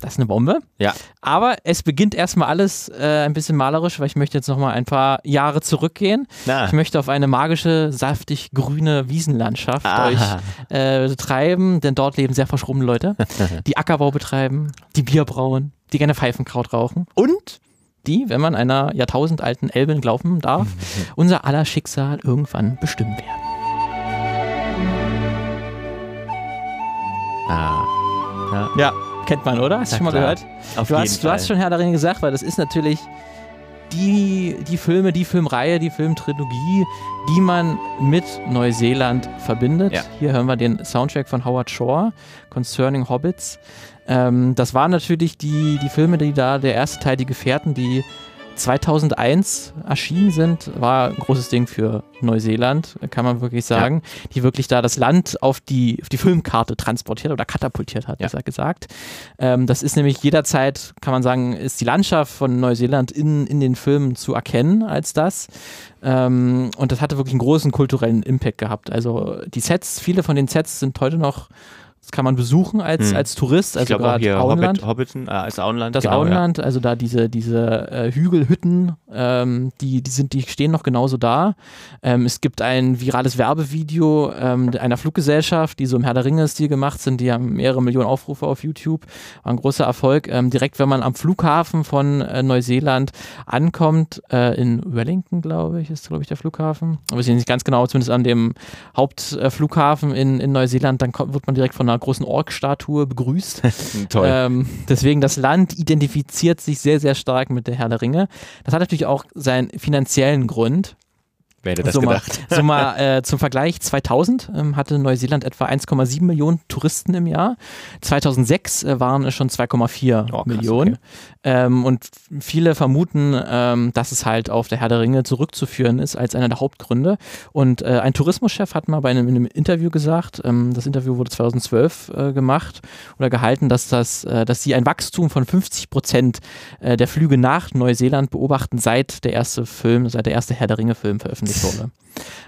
Das ist eine Bombe. Ja. Aber es beginnt erstmal alles äh, ein bisschen malerisch, weil ich möchte jetzt nochmal ein paar Jahre zurückgehen. Na, Ich möchte auf eine magische, saftig grüne Wiesenlandschaft Aha. euch äh, treiben, denn dort leben sehr verschrobene Leute, <laughs> die Ackerbau betreiben, die Bier brauen, die gerne Pfeifenkraut rauchen und die, wenn man einer jahrtausendalten Elbin glauben darf, <laughs> unser aller Schicksal irgendwann bestimmen werden. ah, ja, Ja, kennt man, oder? Hast du schon mal klar. gehört? auf Du jeden hast, du Fall. hast schon Herr der Ringe gesagt, weil das ist natürlich die, die Filme, die Filmreihe, die Filmtrilogie, die man mit Neuseeland verbindet. Ja. Hier hören wir den Soundtrack von Howard Shore, Concerning Hobbits. Ähm, das waren natürlich die, die Filme, die da, der erste Teil, die Gefährten, die 2001 erschienen sind, war ein großes Ding für Neuseeland, kann man wirklich sagen, die wirklich da das Land auf die, auf die Filmkarte transportiert oder katapultiert hat, Ja. besser gesagt. Ähm, das ist nämlich jederzeit, kann man sagen, ist die Landschaft von Neuseeland in, in den Filmen zu erkennen als das. Ähm, und das hatte wirklich einen großen kulturellen Impact gehabt. Also die Sets, viele von den Sets sind heute noch, das kann man besuchen als, Hm. als Tourist, ich also gerade hier Auenland. Hobbit, Hobbiton, äh, als Auenland. Das genau, Auenland, also da diese, diese äh, Hügelhütten, ähm, die, die, sind, die stehen noch genauso da. Ähm, es gibt ein virales Werbevideo ähm, einer Fluggesellschaft, die so im Herr der Ringe-Stil gemacht sind. Die haben mehrere Millionen Aufrufe auf YouTube. War ein großer Erfolg. Ähm, direkt, wenn man am Flughafen von äh, Neuseeland ankommt, äh, in Wellington, glaube ich, ist, glaube ich, der Flughafen. Aber ich nicht ganz genau, zumindest an dem Hauptflughafen in, in Neuseeland, dann kommt, wird man direkt von einer großen Ork-Statue begrüßt. <laughs> Toll. Ähm, deswegen, das Land identifiziert sich sehr, sehr stark mit der Herr der Ringe. Das hat natürlich auch seinen finanziellen Grund. Wer hätte das so mal, gedacht? so mal <laughs> äh, zum Vergleich, 2000 ähm, hatte Neuseeland etwa 1,7 Millionen Touristen im Jahr. 2006 äh, waren es schon 2,4 Oh, Millionen. okay. Ähm, und viele vermuten, ähm, dass es halt auf der Herr der Ringe zurückzuführen ist als einer der Hauptgründe. Und äh, ein Tourismuschef hat mal bei einem, in einem Interview gesagt, ähm, das Interview wurde 2012 äh, gemacht oder gehalten, dass, das, äh, dass sie ein Wachstum von 50 Prozent äh, der Flüge nach Neuseeland beobachten, seit der erste Film, seit der erste Herr der Ringe-Film veröffentlicht wurde.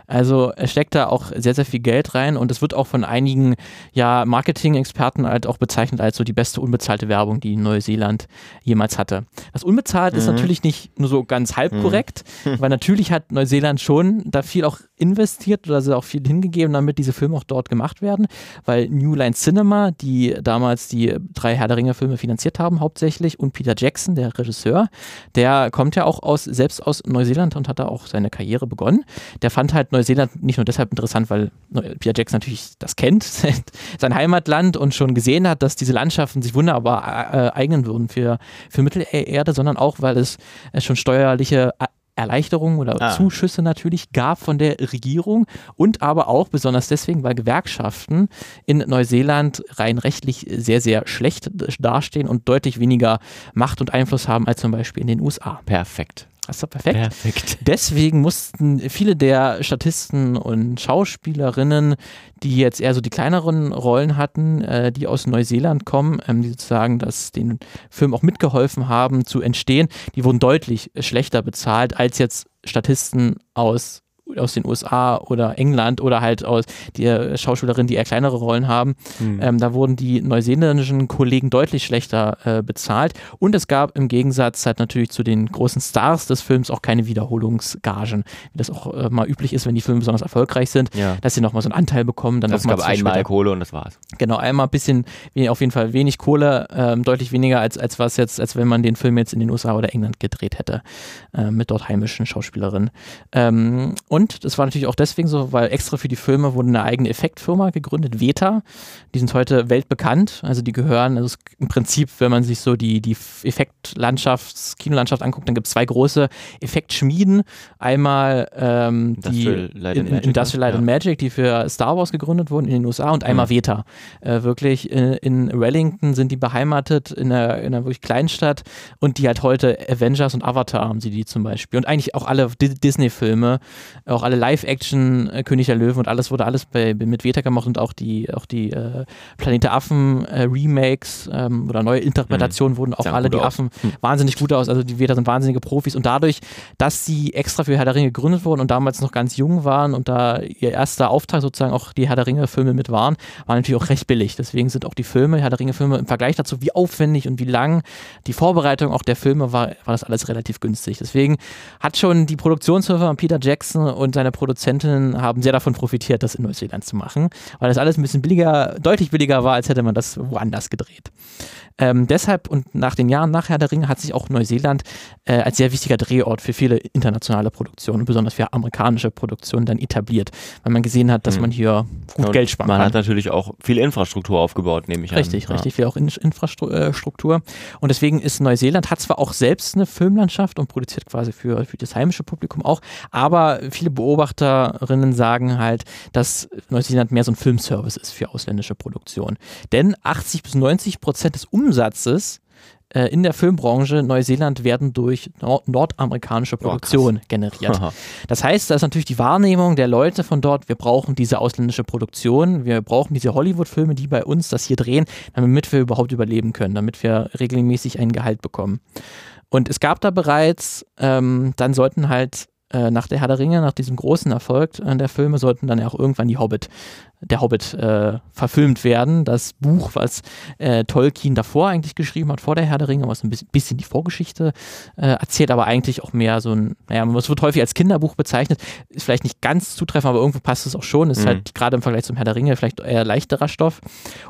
Also es steckt da auch sehr, sehr viel Geld rein und es wird auch von einigen ja, Marketing-Experten halt auch bezeichnet als so die beste unbezahlte Werbung, die Neuseeland jemals hatte. Das unbezahlt ist Mhm. natürlich nicht nur so ganz halb korrekt, <laughs> weil natürlich hat Neuseeland schon da viel auch investiert oder sie auch viel hingegeben, damit diese Filme auch dort gemacht werden, weil New Line Cinema, die damals die drei Herr der Ringe Filme finanziert haben hauptsächlich und Peter Jackson, der Regisseur, der kommt ja auch aus, selbst aus Neuseeland und hat da auch seine Karriere begonnen. Der fand halt Neuseeland nicht nur deshalb interessant, weil Peter Jackson natürlich das kennt, <laughs> sein Heimatland und schon gesehen hat, dass diese Landschaften sich wunderbar äh, eignen würden für, für Mittelerde, sondern auch, weil es, es schon steuerliche A- Erleichterungen oder Ah. Zuschüsse natürlich gab von der Regierung und aber auch besonders deswegen, weil Gewerkschaften in Neuseeland rein rechtlich sehr, sehr schlecht dastehen und deutlich weniger Macht und Einfluss haben als zum Beispiel in den USA. Perfekt. Das ist doch perfekt. Perfekt. Deswegen mussten viele der Statisten und Schauspielerinnen, die jetzt eher so die kleineren Rollen hatten, äh, die aus Neuseeland kommen, ähm, die sozusagen das den Film auch mitgeholfen haben zu entstehen, die wurden deutlich schlechter bezahlt als jetzt Statisten aus aus den USA oder England oder halt aus die äh, Schauspielerinnen, die eher kleinere Rollen haben. Hm. Ähm, da wurden die neuseeländischen Kollegen deutlich schlechter äh, bezahlt. Und es gab im Gegensatz halt natürlich zu den großen Stars des Films auch keine Wiederholungsgagen, wie das auch äh, mal üblich ist, wenn die Filme besonders erfolgreich sind, Ja. dass sie nochmal so einen Anteil bekommen. Dann Das gab einmal später. Kohle und das war's. Genau, einmal ein bisschen, auf jeden Fall wenig Kohle, ähm, deutlich weniger als, als was jetzt, als wenn man den Film jetzt in den USA oder England gedreht hätte, äh, mit dort heimischen Schauspielerinnen. Ähm, und das war natürlich auch deswegen so, weil extra für die Filme wurde eine eigene Effektfirma gegründet, Veta. Die sind heute weltbekannt, also die gehören, also im Prinzip, wenn man sich so die, die Effektlandschaft, Kinolandschaft anguckt, dann gibt es zwei große Effektschmieden. Einmal ähm, die Industrial Light and in- Magic, Industrial Light ja. and Magic, die für Star Wars gegründet wurden in den USA und einmal Mhm. Veta. Äh, wirklich in, in Wellington sind die beheimatet, in einer, in einer wirklich Kleinstadt und die halt heute Avengers und Avatar haben sie die zum Beispiel. Und eigentlich auch alle Di- Disney-Filme, auch alle Live-Action äh, König der Löwen und alles wurde alles bei, mit Veta gemacht und auch die, auch die äh, Planet der Affen äh, Remakes ähm, oder neue Interpretationen wurden auch Sahen alle die. Affen wahnsinnig gut aus. Also die Veta sind wahnsinnige Profis und dadurch, dass sie extra für Herr der Ringe gegründet wurden und damals noch ganz jung waren und da ihr erster Auftrag sozusagen auch die Herr der Ringe Filme mit waren, waren natürlich auch recht billig. Deswegen sind auch die Filme, Herr der Ringe Filme im Vergleich dazu, wie aufwendig und wie lang die Vorbereitung auch der Filme war, war das alles relativ günstig. Deswegen hat schon die Produktionsfirma von Peter Jackson und seine Produzentin haben sehr davon profitiert, das in Neuseeland zu machen, weil das alles ein bisschen billiger, deutlich billiger war, als hätte man das woanders gedreht. Ähm, deshalb und nach den Jahren nach Herr der Ringe hat sich auch Neuseeland äh, als sehr wichtiger Drehort für viele internationale Produktionen, besonders für amerikanische Produktionen, dann etabliert, weil man gesehen hat, dass Hm. man hier gut Und Geld sparen Man kann. hat natürlich auch viel Infrastruktur aufgebaut, nehme ich Richtig, an. richtig viel auch in Infrastruktur. Und deswegen ist Neuseeland, hat zwar auch selbst eine Filmlandschaft und produziert quasi für, für das heimische Publikum auch, aber viele Beobachterinnen sagen halt, dass Neuseeland mehr so ein Filmservice ist für ausländische Produktionen. Denn 80 bis 90 Prozent des Umsatzes äh, in der Filmbranche Neuseeland werden durch nord nordamerikanische Produktion generiert. Haha. Das heißt, da ist natürlich die Wahrnehmung der Leute von dort, wir brauchen diese ausländische Produktion, wir brauchen diese Hollywood-Filme, die bei uns das hier drehen, damit wir überhaupt überleben können, damit wir regelmäßig ein Gehalt bekommen. Und es gab da bereits, ähm, dann sollten halt äh, nach der Herr der Ringe, nach diesem großen Erfolg äh, der Filme, sollten dann ja auch irgendwann die Hobbit, der Hobbit äh, verfilmt werden. Das Buch, was äh, Tolkien davor eigentlich geschrieben hat, vor der Herr der Ringe, was ein bisschen, die Vorgeschichte äh, erzählt, aber eigentlich auch mehr so ein, naja, es wird häufig als Kinderbuch bezeichnet, ist vielleicht nicht ganz zutreffend, aber irgendwo passt es auch schon. Ist Mhm. halt gerade im Vergleich zum Herr der Ringe vielleicht eher leichterer Stoff.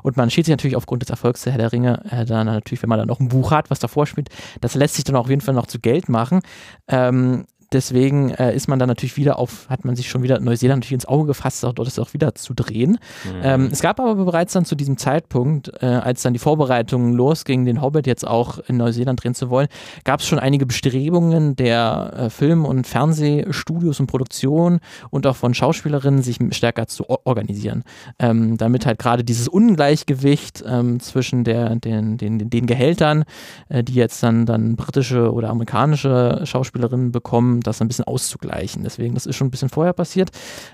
Und man steht sich natürlich aufgrund des Erfolgs der Herr der Ringe dann natürlich, wenn man dann noch ein Buch hat, was davor spielt, das lässt sich dann auch auf jeden Fall noch zu Geld machen. Ähm, deswegen äh, ist man dann natürlich wieder auf, hat man sich schon wieder Neuseeland natürlich ins Auge gefasst, dort ist auch wieder zu drehen. Mhm. Ähm, es gab aber bereits dann zu diesem Zeitpunkt, äh, als dann die Vorbereitungen losgingen, den Hobbit jetzt auch in Neuseeland drehen zu wollen, gab es schon einige Bestrebungen der äh, Film- und Fernsehstudios und Produktionen und auch von Schauspielerinnen, sich stärker zu organisieren. Ähm, damit halt gerade dieses Ungleichgewicht ähm, zwischen der, den, den, den Gehältern, äh, die jetzt dann, dann britische oder amerikanische Schauspielerinnen bekommen, das ein bisschen auszugleichen. Deswegen, das ist schon ein bisschen vorher passiert.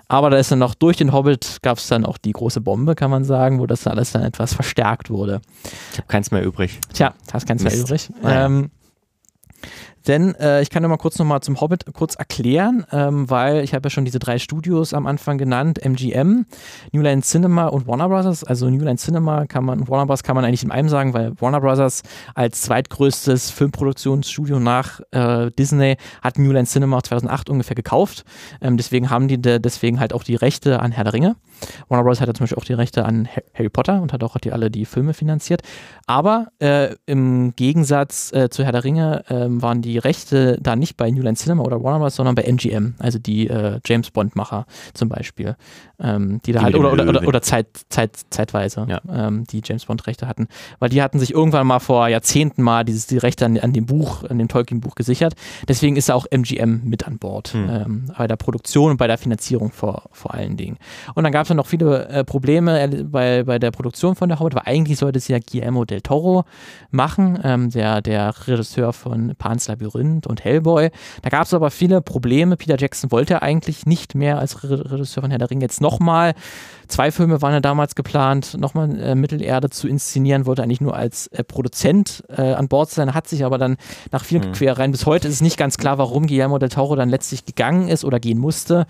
Aber da ist dann noch durch den Hobbit gab es dann auch die große Bombe, kann man sagen, wo das alles dann etwas verstärkt wurde. Ich habe keins mehr übrig. Tja, hast keins Mist. mehr übrig. Ähm, denn äh, ich kann ja mal kurz nochmal zum Hobbit kurz erklären, ähm, weil ich habe ja schon diese drei Studios am Anfang genannt, MGM, New Line Cinema und Warner Brothers. Also New Line Cinema kann man, Warner Bros. kann man eigentlich in einem sagen, weil Warner Brothers als zweitgrößtes Filmproduktionsstudio nach äh, Disney hat New Line Cinema 2008 ungefähr gekauft. Ähm, deswegen haben die de deswegen halt auch die Rechte an Herr der Ringe. Warner Bros. hat ja zum Beispiel auch die Rechte an Harry Potter und hat auch die, alle die Filme finanziert. Aber äh, im Gegensatz äh, zu Herr der Ringe äh, waren die Rechte da nicht bei New Line Cinema oder Warner Bros., sondern bei MGM, also die äh, James Bond-Macher zum Beispiel. Ähm, die da die halt, oder, oder, oder, oder, Zeit, Zeit, zeitweise, ja. ähm, die James Bond-Rechte hatten. Weil die hatten sich irgendwann mal vor Jahrzehnten mal dieses, die Rechte an, an dem Buch, an dem Tolkien-Buch gesichert. Deswegen ist auch MGM mit an Bord. Hm. Ähm, bei der Produktion und bei der Finanzierung vor, vor allen Dingen. Und dann gab es dann noch viele äh, Probleme äh, bei, bei der Produktion von der Hobbit, weil eigentlich sollte es ja Guillermo del Toro machen, ähm, der, der Regisseur von Pan's Labyrinth und Hellboy. Da gab es aber viele Probleme. Peter Jackson wollte eigentlich nicht mehr als Regisseur von Herr der Ring jetzt nochmal Zwei Filme waren ja damals geplant, nochmal äh, Mittelerde zu inszenieren, wollte eigentlich nur als äh, Produzent äh, an Bord sein, hat sich aber dann nach vielen mhm. Querreihen, bis heute ist es nicht ganz klar, warum Guillermo del Toro dann letztlich gegangen ist oder gehen musste.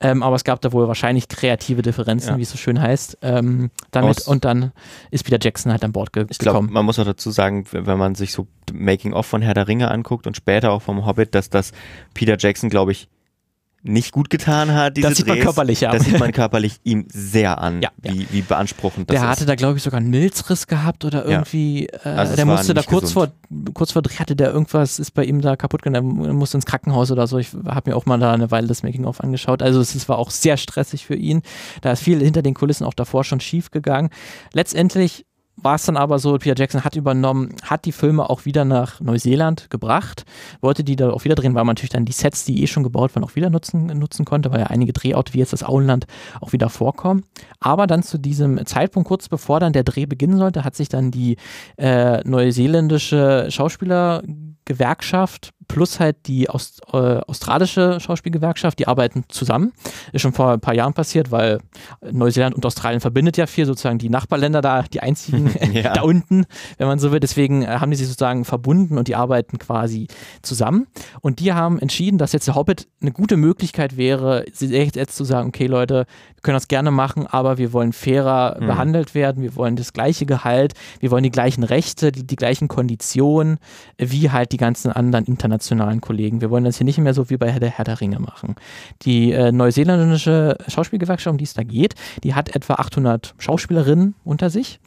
Ähm, aber es gab da wohl wahrscheinlich kreative Differenzen, ja. wie es so schön heißt. Ähm, damit Aus und dann ist Peter Jackson halt an Bord ge ich gekommen. Glaub, man muss auch dazu sagen, wenn man sich so Making-of von Herr der Ringe anguckt und später auch vom Hobbit, dass das Peter Jackson, glaube ich, nicht gut getan hat. Diese das sieht Drehs. man körperlich ja. Das sieht man körperlich ihm sehr an, ja, wie, ja. wie beanspruchend das der ist. Der hatte da, glaube ich, sogar einen Milzriss gehabt oder irgendwie. Ja. Also äh, der musste da kurz vor, kurz vor Dreh hatte der irgendwas, ist bei ihm da kaputt gegangen, der musste ins Krankenhaus oder so. Ich habe mir auch mal da eine Weile das Making-of angeschaut. Also es war auch sehr stressig für ihn. Da ist viel hinter den Kulissen auch davor schon schief gegangen. Letztendlich war es dann aber so, Peter Jackson hat übernommen, hat die Filme auch wieder nach Neuseeland gebracht, wollte die da auch wieder drehen, weil man natürlich dann die Sets, die eh schon gebaut waren, auch wieder nutzen, nutzen konnte, weil ja einige Drehorte wie jetzt das Auenland auch wieder vorkommen. Aber dann zu diesem Zeitpunkt, kurz bevor dann der Dreh beginnen sollte, hat sich dann die äh, neuseeländische Schauspielergewerkschaft plus halt die Aust äh, australische Schauspielgewerkschaft, die arbeiten zusammen. Ist schon vor ein paar Jahren passiert, weil Neuseeland und Australien verbindet ja viel, sozusagen die Nachbarländer da, die einzigen <laughs> <laughs> ja. da unten, wenn man so will. Deswegen äh, haben die sich sozusagen verbunden und die arbeiten quasi zusammen. Und die haben entschieden, dass jetzt der Hobbit eine gute Möglichkeit wäre, jetzt zu sagen, okay Leute, wir können das gerne machen, aber wir wollen fairer mhm. behandelt werden, wir wollen das gleiche Gehalt, wir wollen die gleichen Rechte, die, die gleichen Konditionen, wie halt die ganzen anderen internationalen internationalen Kollegen. Wir wollen das hier nicht mehr so wie bei der Herr der Ringe machen. Die äh, neuseeländische Schauspielgewerkschaft, um die es da geht, die hat etwa 800 Schauspielerinnen unter sich,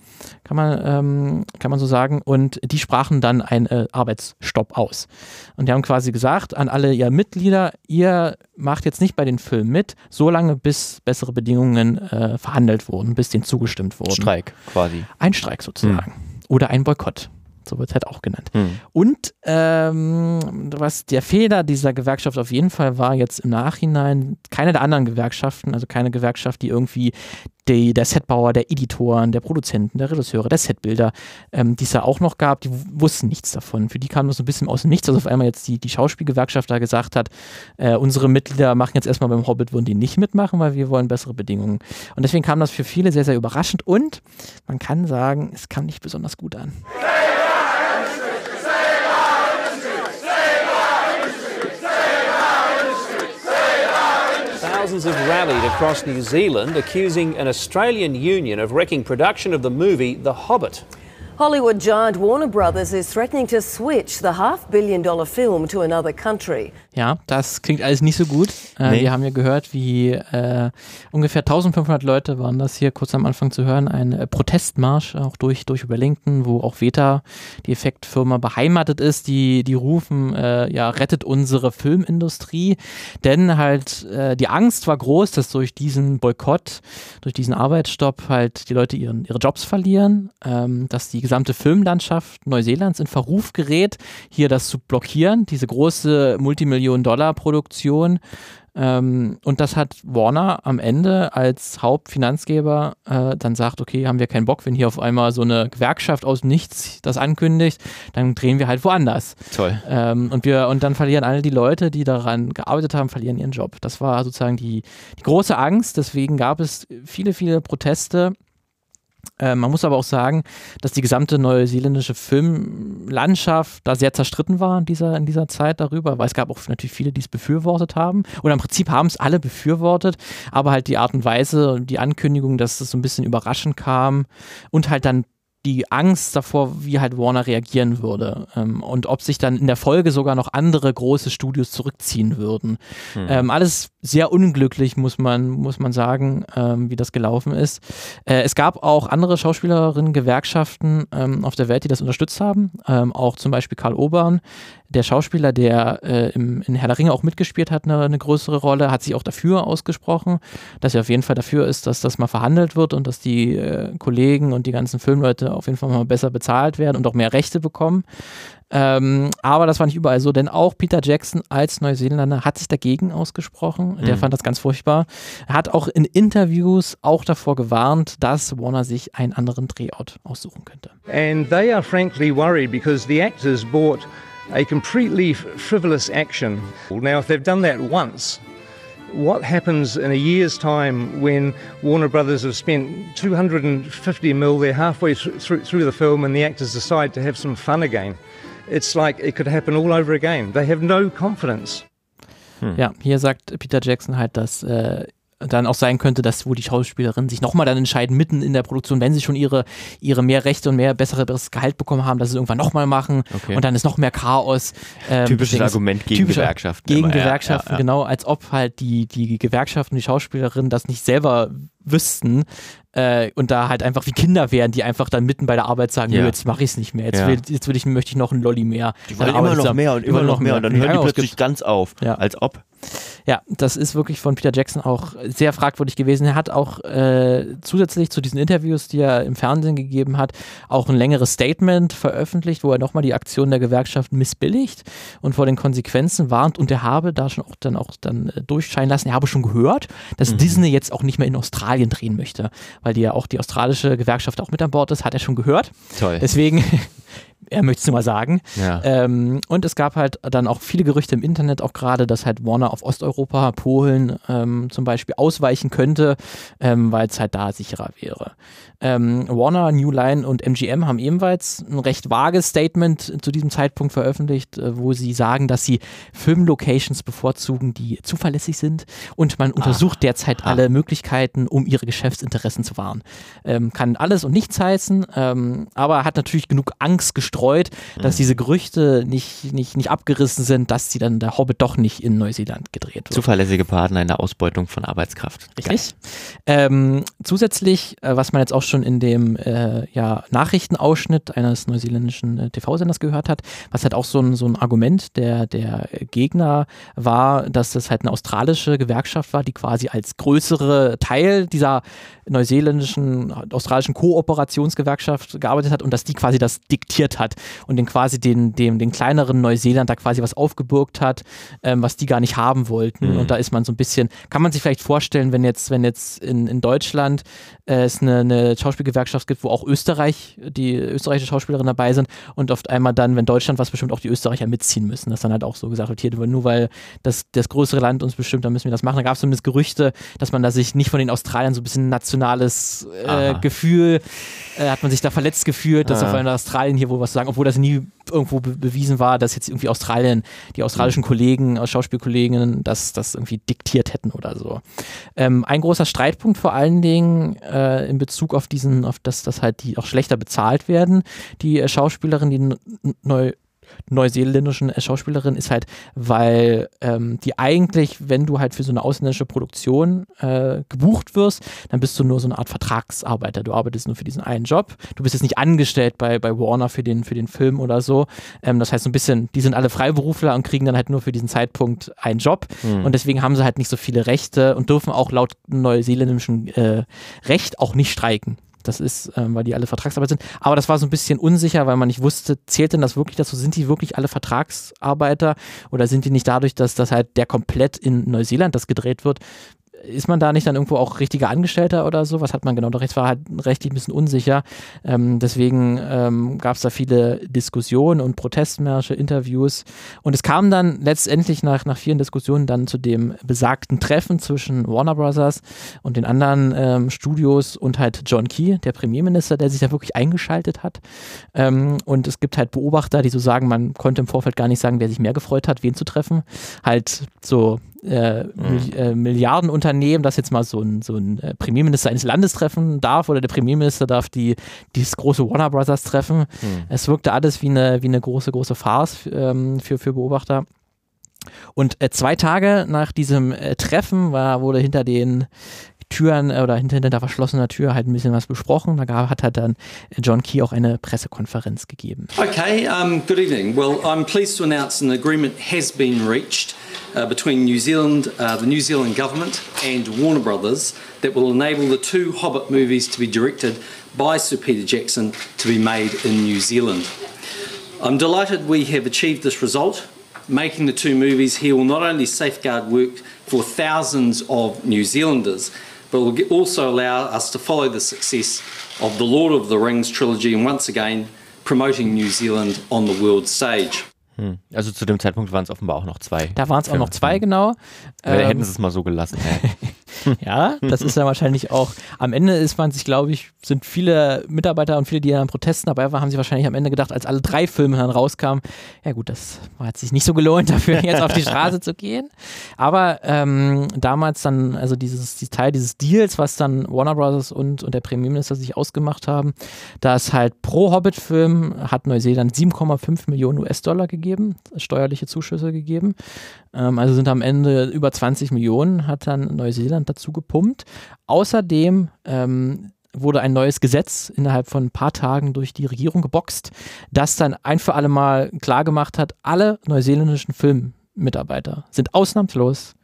kann man, ähm, kann man so sagen. Und die sprachen dann einen äh, Arbeitsstopp aus. Und die haben quasi gesagt an alle ihr Mitglieder, ihr macht jetzt nicht bei den Filmen mit, solange bis bessere Bedingungen äh, verhandelt wurden, bis denen zugestimmt wurde. Streik quasi. Ein Streik sozusagen. Hm. Oder ein Boykott so wird es halt auch genannt. Mhm. Und ähm, was der Fehler dieser Gewerkschaft auf jeden Fall war, jetzt im Nachhinein, keine der anderen Gewerkschaften, also keine Gewerkschaft, die irgendwie die, der Setbauer, der Editoren, der Produzenten, der Regisseure, der Setbilder, ähm, die es da auch noch gab, die wussten nichts davon. Für die kam das so ein bisschen aus dem Nichts, dass auf einmal jetzt die, die Schauspielgewerkschaft da gesagt hat, äh, unsere Mitglieder machen jetzt erstmal beim Hobbit, würden die nicht mitmachen, weil wir wollen bessere Bedingungen. Und deswegen kam das für viele sehr, sehr überraschend und man kann sagen, es kam nicht besonders gut an. Thousands have rallied across New Zealand accusing an Australian union of wrecking production of the movie The Hobbit. Hollywood giant Warner Brothers is threatening to switch the half billion dollar film to another country. Ja, das klingt alles nicht so gut. Äh, Nee. Wir haben ja gehört, wie äh, ungefähr 1500 Leute waren das hier kurz am Anfang zu hören. Ein äh, Protestmarsch auch durch, durch Wellington, wo auch Veta, die Effektfirma, beheimatet ist. Die, die rufen, äh, ja, rettet unsere Filmindustrie. Denn halt äh, die Angst war groß, dass durch diesen Boykott, durch diesen Arbeitsstopp halt die Leute ihren, ihre Jobs verlieren, ähm, dass die gesamte Filmlandschaft Neuseelands in Verruf gerät, hier das zu blockieren, diese große Multimillionen-Dollar-Produktion. Ähm, und das hat Warner am Ende als Hauptfinanzgeber äh, dann sagt, okay, haben wir keinen Bock, wenn hier auf einmal so eine Gewerkschaft aus Nichts das ankündigt, dann drehen wir halt woanders. Toll. Ähm, und wir und dann verlieren alle die Leute, die daran gearbeitet haben, verlieren ihren Job. Das war sozusagen die, die große Angst. Deswegen gab es viele, viele Proteste. Äh, man muss aber auch sagen, dass die gesamte neuseeländische Filmlandschaft da sehr zerstritten war in dieser, in dieser Zeit darüber, weil es gab auch natürlich viele, die es befürwortet haben. Oder im Prinzip haben es alle befürwortet, aber halt die Art und Weise und die Ankündigung, dass es so ein bisschen überraschend kam und halt dann die Angst davor, wie halt Warner reagieren würde ähm, und ob sich dann in der Folge sogar noch andere große Studios zurückziehen würden. Ähm, alles sehr unglücklich, muss man, muss man sagen, ähm, wie das gelaufen ist. Äh, es gab auch andere Schauspielerinnen, Gewerkschaften ähm, auf der Welt, die das unterstützt haben. Ähm, auch zum Beispiel Karl Obern, der Schauspieler, der äh, im, in Herr der Ringe auch mitgespielt hat, eine, eine größere Rolle, hat sich auch dafür ausgesprochen, dass er auf jeden Fall dafür ist, dass das mal verhandelt wird und dass die äh, Kollegen und die ganzen Filmleute auf jeden Fall mal besser bezahlt werden und auch mehr Rechte bekommen. Ähm, aber das war nicht überall so, denn auch Peter Jackson als Neuseeländer hat sich dagegen ausgesprochen. Der Mhm. fand das ganz furchtbar. Er hat auch in Interviews auch davor gewarnt, dass Warner sich einen anderen Drehort aussuchen könnte. And they are frankly worried because the actors bought a completely frivolous action. Now, if they've done that once, what happens in a year's time when Warner Brothers have spent 250 mil, they're halfway through, through the film, and the actors decide to have some fun again? It's like it could happen all over again. They have no confidence. Hm. Ja, hier sagt Peter Jackson halt, dass äh, dann auch sein könnte, dass wo die Schauspielerinnen sich nochmal dann entscheiden, mitten in der Produktion, wenn sie schon ihre, ihre mehr Rechte und mehr besseres Gehalt bekommen haben, dass sie es irgendwann nochmal machen Okay. und dann ist noch mehr Chaos. Ähm, Typisches Argument gegen typischer- Gewerkschaften Gegen immer, ja, Gewerkschaften, ja, ja. genau, als ob halt die, die Gewerkschaften, die Schauspielerinnen das nicht selber wüssten äh, und da halt einfach wie Kinder wären, die einfach dann mitten bei der Arbeit sagen, Ja. "Nö, jetzt mache ich es nicht mehr, jetzt, Ja. will, jetzt will ich, möchte ich noch einen Lolli mehr. Die wollen immer noch mehr und immer noch mehr und dann hören die plötzlich ganz auf. Ja. Als ob. Ja, das ist wirklich von Peter Jackson auch sehr fragwürdig gewesen. Er hat auch äh, zusätzlich zu diesen Interviews, die er im Fernsehen gegeben hat, auch ein längeres Statement veröffentlicht, wo er nochmal die Aktion der Gewerkschaft missbilligt und vor den Konsequenzen warnt. Und er habe da schon auch dann auch dann äh, durchscheinen lassen, er habe schon gehört, dass Disney jetzt auch nicht mehr in Australien drehen möchte, weil die ja auch die australische Gewerkschaft auch mit an Bord ist, hat er schon gehört. Toll. Deswegen, <laughs> er möchte es nur mal sagen. Ja. Ähm, und es gab halt dann auch viele Gerüchte im Internet, auch gerade, dass halt Warner auf Osteuropa, Polen ähm, zum Beispiel ausweichen könnte, ähm, weil es halt da sicherer wäre. Ähm, Warner, New Line und MGM haben ebenfalls ein recht vages Statement zu diesem Zeitpunkt veröffentlicht, äh, wo sie sagen, dass sie Filmlocations bevorzugen, die zuverlässig sind und man untersucht derzeit alle Möglichkeiten, um ihre Geschäftsinteressen zu wahren. Ähm, kann alles und nichts heißen, ähm, aber hat natürlich genug Angst gestreut, dass diese Gerüchte nicht, nicht, nicht abgerissen sind, dass sie dann der Hobbit doch nicht in Neuseeland gedreht wird. Zuverlässige Partner in der Ausbeutung von Arbeitskraft. Richtig. Ähm, zusätzlich, äh, was man jetzt auch schon in dem äh, ja, Nachrichtenausschnitt eines neuseeländischen äh, TV-Senders gehört hat, was halt auch so ein, so ein Argument der, der Gegner war, dass das halt eine australische Gewerkschaft war, die quasi als größere Teil dieser neuseeländischen, australischen Kooperationsgewerkschaft gearbeitet hat und dass die quasi das diktiert hat und den quasi den, dem, den kleineren Neuseeland da quasi was aufgebürgt hat, ähm, was die gar nicht haben wollten. Und da ist man so ein bisschen, kann man sich vielleicht vorstellen, wenn jetzt, wenn jetzt in, in Deutschland es eine, eine Schauspielgewerkschaft gibt, wo auch Österreich, die österreichische Schauspielerinnen dabei sind und oft einmal dann, wenn Deutschland was bestimmt, auch die Österreicher mitziehen müssen. Das dann halt auch so gesagt wird, hier, nur weil das, das größere Land uns bestimmt, dann müssen wir das machen. Da gab es zumindest Gerüchte, dass man da sich nicht von den Australiern so ein bisschen nationales äh. Gefühl, äh, hat man sich da verletzt gefühlt, dass Ah. auf einmal Australien hier wohl was auszusagen, obwohl das nie irgendwo be bewiesen war, dass jetzt irgendwie Australien, die australischen Kollegen, äh, Schauspielkolleginnen, das, das irgendwie diktiert hätten oder so. Ähm, ein großer Streitpunkt vor allen Dingen äh, in Bezug auf diesen, auf das, dass halt die auch schlechter bezahlt werden, die äh, Schauspielerinnen, die neu neuseeländischen Schauspielerin ist halt, weil ähm, die eigentlich, wenn du halt für so eine ausländische Produktion äh, gebucht wirst, dann bist du nur so eine Art Vertragsarbeiter. Du arbeitest nur für diesen einen Job. Du bist jetzt nicht angestellt bei, bei Warner für den, für den Film oder so. Ähm, das heißt so ein bisschen, die sind alle Freiberufler und kriegen dann halt nur für diesen Zeitpunkt einen Job. Mhm. Und deswegen haben sie halt nicht so viele Rechte und dürfen auch laut neuseeländischem äh, Recht auch nicht streiken. Das ist, ähm, weil die alle Vertragsarbeit sind. Aber das war so ein bisschen unsicher, weil man nicht wusste, zählt denn das wirklich dazu? Sind die wirklich alle Vertragsarbeiter oder sind die nicht dadurch, dass das halt der komplett in Neuseeland das gedreht wird, ist man da nicht dann irgendwo auch richtiger Angestellter oder so? Was hat man genau? Doch, es war halt rechtlich ein bisschen unsicher. Ähm, deswegen ähm, gab es da viele Diskussionen und Protestmärsche, Interviews. Und es kam dann letztendlich nach, nach vielen Diskussionen dann zu dem besagten Treffen zwischen Warner Brothers und den anderen ähm, Studios und halt John Key, der Premierminister, der sich da wirklich eingeschaltet hat. Ähm, und es gibt halt Beobachter, die so sagen, man konnte im Vorfeld gar nicht sagen, wer sich mehr gefreut hat, wen zu treffen. Halt so äh, mhm. äh, Milliardenunternehmen, das jetzt mal so ein, so ein äh, Premierminister eines Landes treffen darf oder der Premierminister darf die dieses große Warner Brothers treffen. Mhm. Es wirkte alles wie eine, wie eine große, große Farce ähm, für, für Beobachter. Und äh, zwei Tage nach diesem äh, Treffen war, wurde hinter den Türen äh, oder hinter, hinter verschlossener Tür halt ein bisschen was besprochen. Da hat halt dann John Key auch eine Pressekonferenz gegeben. Okay, um, good evening. Well, I'm pleased to announce an agreement has been reached uh, between New Zealand, uh, the New Zealand government and Warner Brothers that will enable the two Hobbit movies to be directed by Sir Peter Jackson to be made in New Zealand. I'm delighted we have achieved this result. Making the two movies here will not only safeguard work for thousands of New Zealanders, but will also allow us to follow the success of the Lord of the Rings trilogy and once again promoting New Zealand on the world stage. Hm. Also zu dem Zeitpunkt waren es offenbar auch noch zwei. Da waren es auch noch zwei, genau. Ja, ähm, hätten sie es mal so gelassen. ja, <laughs> <laughs> das ist ja wahrscheinlich auch. Am Ende ist man sich, glaube ich, sind viele Mitarbeiter und viele, die an Protesten dabei waren, haben sich wahrscheinlich am Ende gedacht, als alle drei Filme dann rauskamen, ja gut, das hat sich nicht so gelohnt, <laughs> dafür jetzt auf die Straße zu gehen. Aber ähm, damals dann, also dieses, dieses Teil dieses Deals, was dann Warner Brothers und, und der Premierminister sich ausgemacht haben, dass halt pro Hobbit-Film hat Neuseeland 7,5 Millionen US-Dollar gegeben, steuerliche Zuschüsse gegeben. Ähm, also sind am Ende über 20 Millionen hat dann Neuseeland dazu gepumpt. Außerdem ähm, wurde ein neues Gesetz innerhalb von ein paar Tagen durch die Regierung geboxt, das dann ein für alle Mal klargemacht hat, alle neuseeländischen Filmmitarbeiter sind ausnahmslos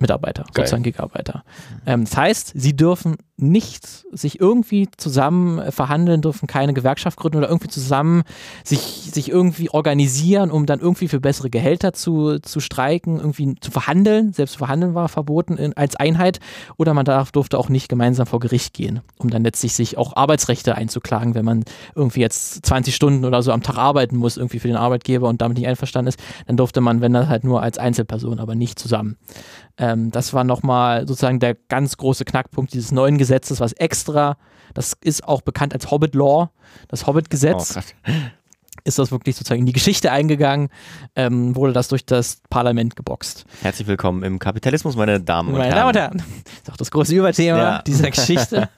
Vertragsmitarbeiter, Geil. sozusagen Gigarbeiter. Ähm, das heißt, sie dürfen nicht sich irgendwie zusammen äh, verhandeln, dürfen keine Gewerkschaft gründen oder irgendwie zusammen sich, sich irgendwie organisieren, um dann irgendwie für bessere Gehälter zu, zu streiken, irgendwie zu verhandeln. Selbst verhandeln war verboten in, als Einheit. Oder man darf, durfte auch nicht gemeinsam vor Gericht gehen, um dann letztlich sich auch Arbeitsrechte einzuklagen, wenn man irgendwie jetzt 20 Stunden oder so am Tag arbeiten muss, irgendwie für den Arbeitgeber und damit nicht einverstanden ist, dann durfte man, wenn das halt nur als Einzelperson, aber nicht zusammen. Ähm, das war nochmal sozusagen der ganz große Knackpunkt dieses neuen Gesetzes, was extra, das ist auch bekannt als Hobbit Law, das Hobbit-Gesetz. Oh ist das wirklich sozusagen in die Geschichte eingegangen, ähm, wurde das durch das Parlament geboxt. Herzlich willkommen im Kapitalismus, meine Damen und meine Herren. Meine Damen und Herren, das ist auch das große Überthema ja. dieser <laughs> Geschichte.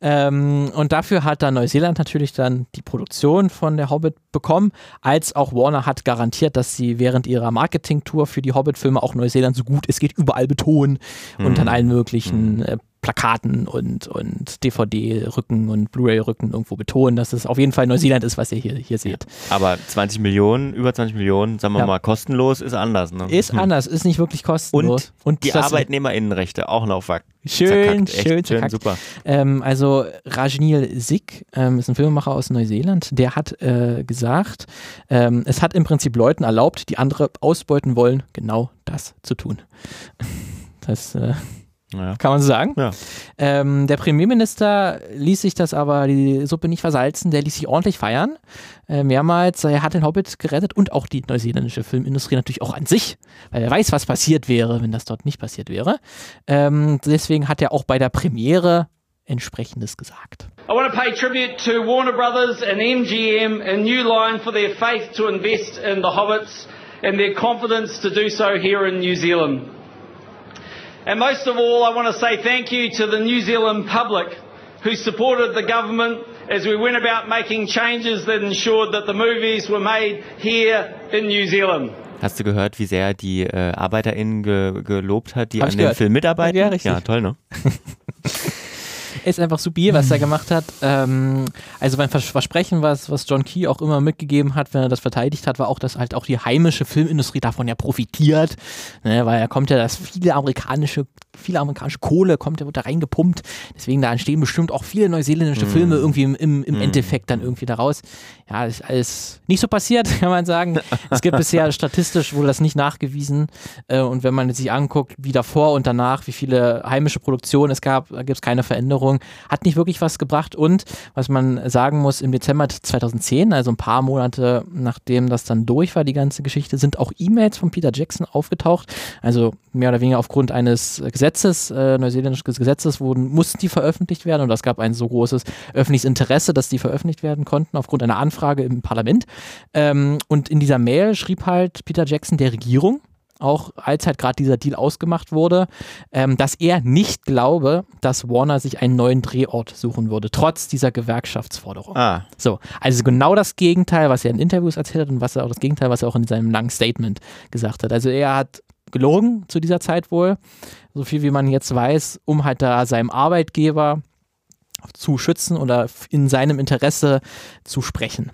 ähm, und dafür hat dann Neuseeland natürlich dann die Produktion von der Hobbit bekommen, als auch Warner hat garantiert, dass sie während ihrer Marketing-Tour für die Hobbit-Filme auch Neuseeland so gut es geht überall betonen mhm. und an allen möglichen mhm. äh, Plakaten und, und DVD-Rücken und Blu-ray-Rücken irgendwo betonen, dass es auf jeden Fall Neuseeland ist, was ihr hier, hier seht. Aber 20 Millionen, über 20 Millionen, sagen wir ja. mal, kostenlos ist anders. Ne? Ist hm. anders, ist nicht wirklich kostenlos. Und, und die Arbeitnehmerinnenrechte auch noch ver Schön, schön, schön, super. Ähm, also Rajnil Sik ähm, ist ein Filmemacher aus Neuseeland, der hat äh, gesagt, ähm, es hat im Prinzip Leuten erlaubt, die andere ausbeuten wollen, genau das zu tun. <laughs> Das äh, ja. Kann man so sagen. Ja. Ähm, der Premierminister ließ sich das aber, die Suppe nicht versalzen, der ließ sich ordentlich feiern. Äh, mehrmals, er hat den Hobbit gerettet und auch die neuseeländische Filmindustrie natürlich auch an sich, weil er weiß, was passiert wäre, wenn das dort nicht passiert wäre. Ähm, deswegen hat er auch bei der Premiere entsprechendes gesagt. I want to pay tribute to Warner Brothers and MGM and New Line for their faith to invest in the Hobbits and their confidence to do so here in New Zealand. And most of all, I want to say thank you to the New Zealand public who supported the government as we went about making changes that ensured that the movies were made here in New Zealand. Hast du gehört, wie sehr die äh, ArbeiterInnen ge gelobt hat, die Hab an dem gehört. Film mitarbeiten? Ja, richtig. Ja, toll, ne? <laughs> ist einfach super, was er gemacht hat. Ähm, also mein Vers Versprechen, was, was John Key auch immer mitgegeben hat, wenn er das verteidigt hat, war auch, dass halt auch die heimische Filmindustrie davon ja profitiert. Ne, weil er kommt ja, dass viele amerikanische, viele amerikanische Kohle kommt, wird da reingepumpt. Deswegen da entstehen bestimmt auch viele neuseeländische Filme irgendwie im, im, im Endeffekt dann irgendwie daraus. Ja, ist alles nicht so passiert, <laughs> kann man sagen. Es gibt bisher <laughs> statistisch wohl das nicht nachgewiesen. Äh, und wenn man sich anguckt, wie davor und danach, wie viele heimische Produktionen es gab, da gibt es keine Veränderung. Hat nicht wirklich was gebracht. Und was man sagen muss, im Dezember 2010, also ein paar Monate nachdem das dann durch war, die ganze Geschichte, sind auch E-Mails von Peter Jackson aufgetaucht. Also mehr oder weniger aufgrund eines Gesetzes, äh, neuseeländischen Gesetzes, wurden, mussten die veröffentlicht werden. Und es gab ein so großes öffentliches Interesse, dass die veröffentlicht werden konnten, aufgrund einer Anfrage im Parlament. Ähm, und in dieser Mail schrieb halt Peter Jackson der Regierung, auch als halt gerade dieser Deal ausgemacht wurde, ähm, dass er nicht glaube, dass Warner sich einen neuen Drehort suchen würde, trotz dieser Gewerkschaftsforderung. Ah, So, also genau das Gegenteil, was er in Interviews erzählt hat und was er auch das Gegenteil, was er auch in seinem langen Statement gesagt hat. Also er hat gelogen zu dieser Zeit wohl, so viel wie man jetzt weiß, um halt da seinem Arbeitgeber zu schützen oder in seinem Interesse zu sprechen.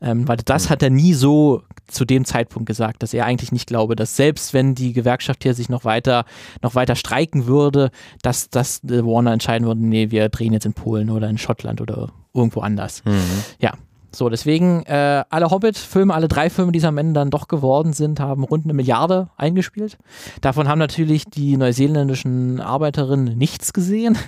Ähm, weil das hat er nie so zu dem Zeitpunkt gesagt, dass er eigentlich nicht glaube, dass selbst wenn die Gewerkschaft hier sich noch weiter, noch weiter streiken würde, dass, dass äh, Warner entscheiden würde, nee, wir drehen jetzt in Polen oder in Schottland oder irgendwo anders. Ja. So, deswegen, äh, alle Hobbit-Filme, alle drei Filme, die es am Ende dann doch geworden sind, haben rund eine Milliarde eingespielt. Davon haben natürlich die neuseeländischen Arbeiterinnen nichts gesehen.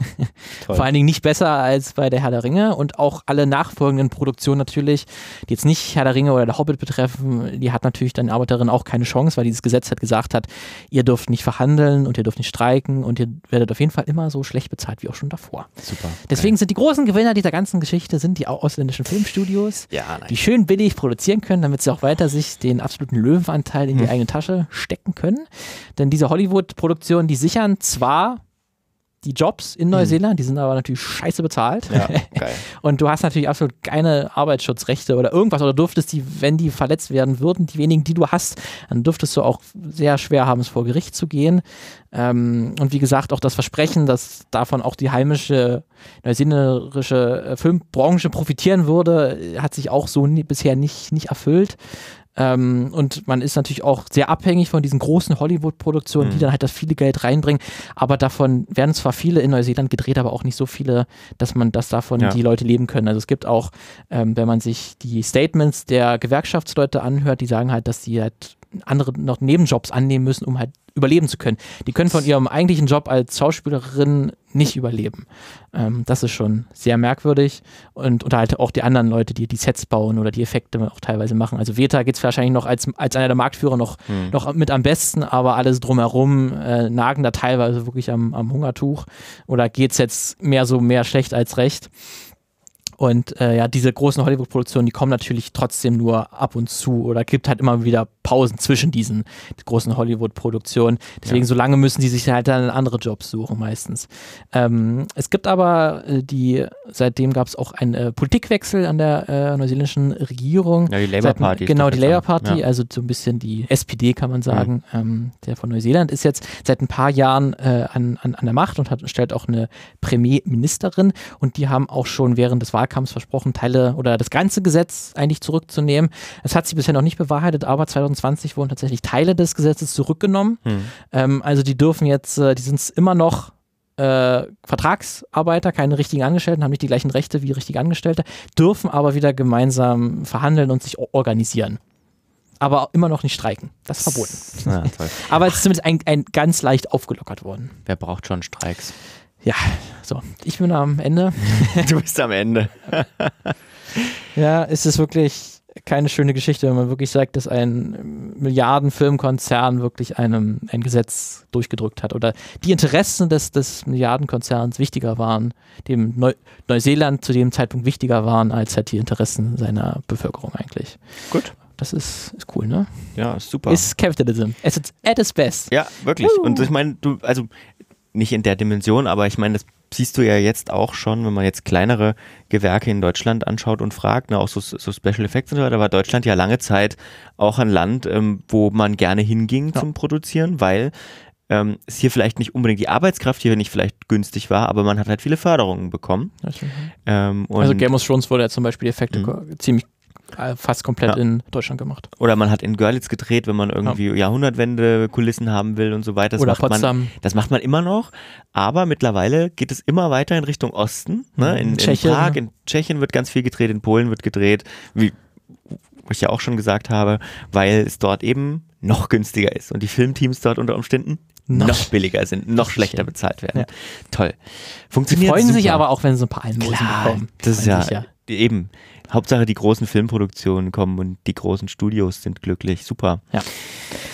Vor allen Dingen nicht besser als bei der Herr der Ringe und auch alle nachfolgenden Produktionen natürlich, die jetzt nicht Herr der Ringe oder der Hobbit betreffen, die hat natürlich dann Arbeiterinnen auch keine Chance, weil dieses Gesetz halt gesagt hat, ihr dürft nicht verhandeln und ihr dürft nicht streiken und ihr werdet auf jeden Fall immer so schlecht bezahlt wie auch schon davor. super. Deswegen sind die großen Gewinner dieser ganzen Geschichte sind die ausländischen Filmstudios, Ja, nein. die schön billig produzieren können, damit sie auch weiter sich den absoluten Löwenanteil in die eigene Tasche stecken können. Denn diese Hollywood-Produktionen, die sichern zwar die Jobs in Neuseeland, die sind aber natürlich scheiße bezahlt. Ja, <laughs> geil. Und du hast natürlich absolut keine Arbeitsschutzrechte oder irgendwas oder dürftest die, wenn die verletzt werden würden, die wenigen, die du hast, dann dürftest du auch sehr schwer haben, es vor Gericht zu gehen. Ähm, und wie gesagt, auch das Versprechen, dass davon auch die heimische neuseeländische äh, Filmbranche profitieren würde, hat sich auch so nie, bisher nicht, nicht erfüllt. Ähm, und man ist natürlich auch sehr abhängig von diesen großen Hollywood-Produktionen, die dann halt das viele Geld reinbringen. Aber davon werden zwar viele in Neuseeland gedreht, aber auch nicht so viele, dass man, dass davon Ja. die Leute leben können. Also es gibt auch, ähm, wenn man sich die Statements der Gewerkschaftsleute anhört, die sagen halt, dass die halt andere noch Nebenjobs annehmen müssen, um halt überleben zu können. Die können von ihrem eigentlichen Job als Schauspielerin nicht überleben. Ähm, das ist schon sehr merkwürdig. Und oder halt auch die anderen Leute, die die Sets bauen oder die Effekte auch teilweise machen. Also Veta geht es wahrscheinlich noch als, als einer der Marktführer noch, noch mit am besten, aber alles drumherum äh, nagen da teilweise wirklich am, am Hungertuch. Oder geht es jetzt mehr so mehr schlecht als recht? Und äh, ja, diese großen Hollywood-Produktionen, die kommen natürlich trotzdem nur ab und zu oder gibt halt immer wieder Pausen zwischen diesen großen Hollywood-Produktionen. Deswegen, so lange müssen die sich halt dann andere Jobs suchen meistens. Ähm, es gibt aber äh, die, seitdem gab es auch einen äh, Politikwechsel an der äh, neuseeländischen Regierung. Ja, die Labour Party Genau, die Labour Party, ja. also so ein bisschen die SPD, kann man sagen, ähm, der von Neuseeland ist jetzt seit ein paar Jahren äh, an, an, an der Macht und hat, stellt auch eine Premierministerin und die haben auch schon während des Wahlkampfs versprochen, Teile oder das ganze Gesetz eigentlich zurückzunehmen. Es hat sich bisher noch nicht bewahrheitet, aber 2020 wurden tatsächlich Teile des Gesetzes zurückgenommen. Ähm, also die dürfen jetzt, äh, die sind immer noch äh, Vertragsarbeiter, keine richtigen Angestellten, haben nicht die gleichen Rechte wie richtige Angestellte, dürfen aber wieder gemeinsam verhandeln und sich organisieren. Aber immer noch nicht streiken. Das ist verboten. Ja. <laughs> Aber es ist zumindest ein, ein ganz leicht aufgelockert worden. Wer braucht schon Streiks? Ja, so. Ich bin am Ende. <laughs> Du bist am Ende. Ja, es ist wirklich keine schöne Geschichte, wenn man wirklich sagt, dass ein Milliardenfilmkonzern wirklich einem ein Gesetz durchgedrückt hat oder die Interessen des, des Milliardenkonzerns wichtiger waren, dem Neu Neuseeland zu dem Zeitpunkt wichtiger waren als halt die Interessen seiner Bevölkerung eigentlich. Gut. Das ist, ist cool, ne? Ja, super. Ist Capitalism. At its, at its best. Ja, wirklich. Und ich meine, du, also nicht in der Dimension, aber ich meine, das siehst du ja jetzt auch schon, wenn man jetzt kleinere Gewerke in Deutschland anschaut und fragt, ne, auch so, so Special Effects und so weiter, war Deutschland ja lange Zeit auch ein Land, ähm, wo man gerne hinging Ja. zum Produzieren, weil ähm, es hier vielleicht nicht unbedingt die Arbeitskraft hier nicht vielleicht günstig war, aber man hat halt viele Förderungen bekommen. Ähm, Also Game of Thrones wurde ja zum Beispiel die Effekte ko- ziemlich fast komplett Ja. in Deutschland gemacht. Oder man hat in Görlitz gedreht, wenn man irgendwie Jahrhundertwende-Kulissen haben will und so weiter. Das Oder macht Potsdam. Man, das macht man immer noch. Aber mittlerweile geht es immer weiter in Richtung Osten. Ne? In, in Tschechien. Prag, in Tschechien wird ganz viel gedreht, in Polen wird gedreht, wie ich ja auch schon gesagt habe, weil es dort eben noch günstiger ist und die Filmteams dort unter Umständen Noch noch, billiger sind, noch schlechter bezahlt werden. Ja. Toll. Die Funktioniert freuen sich super. aber auch, wenn sie ein paar Almosen Klar, bekommen. das ist Freuen ja, sich eben. Hauptsache die großen Filmproduktionen kommen und die großen Studios sind glücklich. Super.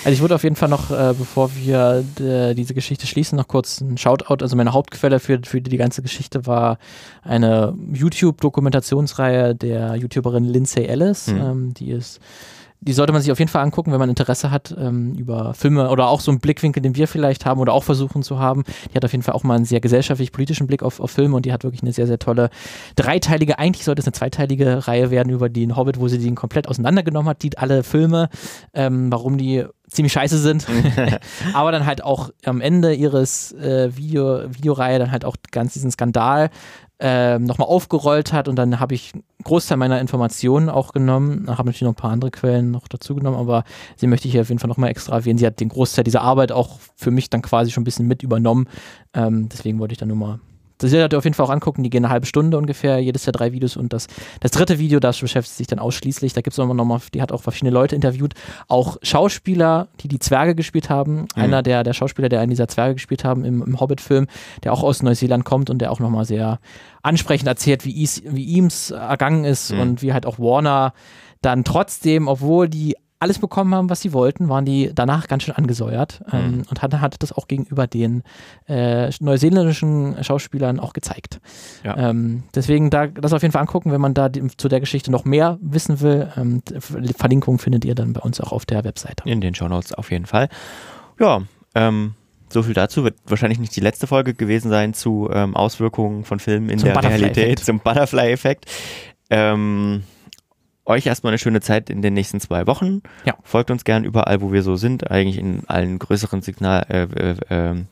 Also ich würde auf jeden Fall noch, äh, bevor wir äh, diese Geschichte schließen, noch kurz ein Shoutout. Also meine Hauptquelle für, für die ganze Geschichte war eine YouTube-Dokumentationsreihe der YouTuberin Lindsay Ellis. Mhm. Ähm, die ist die sollte man sich auf jeden Fall angucken, wenn man Interesse hat ähm, über Filme oder auch so einen Blickwinkel, den wir vielleicht haben oder auch versuchen zu haben. Die hat auf jeden Fall auch mal einen sehr gesellschaftlich-politischen Blick auf, auf Filme und die hat wirklich eine sehr, sehr tolle dreiteilige, eigentlich sollte es eine zweiteilige Reihe werden über den Hobbit, wo sie den komplett auseinandergenommen hat, die alle Filme, ähm, warum die ziemlich scheiße sind, <laughs> <laughs> aber dann halt auch am Ende ihres äh, Video, Videoreihe dann halt auch ganz diesen Skandal ähm, nochmal aufgerollt hat und dann habe ich einen Großteil meiner Informationen auch genommen, habe natürlich noch ein paar andere Quellen noch dazu genommen, aber sie möchte ich hier auf jeden Fall nochmal extra erwähnen. Sie hat den Großteil dieser Arbeit auch für mich dann quasi schon ein bisschen mit übernommen, ähm, deswegen wollte ich dann nur mal das werdet ihr auf jeden Fall auch angucken, die gehen eine halbe Stunde ungefähr, jedes der drei Videos. Und das, das dritte Video, das beschäftigt sich dann ausschließlich, da gibt es nochmal, die hat auch verschiedene Leute interviewt, auch Schauspieler, die die Zwerge gespielt haben, einer der, der Schauspieler, der einen dieser Zwerge gespielt haben im, im Hobbit-Film, der auch aus Neuseeland kommt und der auch nochmal sehr ansprechend erzählt, wie, is, wie ihm's ergangen ist und wie halt auch Warner dann trotzdem, obwohl die alles bekommen haben, was sie wollten, waren die danach ganz schön angesäuert ähm, und hat, hat das auch gegenüber den äh, neuseeländischen Schauspielern auch gezeigt. Ja. Ähm, deswegen da das auf jeden Fall angucken, wenn man da die, zu der Geschichte noch mehr wissen will. Ähm, Verlinkung findet ihr dann bei uns auch auf der Webseite. In den Shownotes auf jeden Fall. Ja, ähm, so viel dazu. Wird wahrscheinlich nicht die letzte Folge gewesen sein zu ähm, Auswirkungen von Filmen in Zum der. Realität, zum Butterfly-Effekt. Ähm, euch erstmal eine schöne Zeit in den nächsten zwei Wochen. Ja. Folgt uns gern überall, wo wir so sind, eigentlich in allen größeren Signal, äh, äh, äh,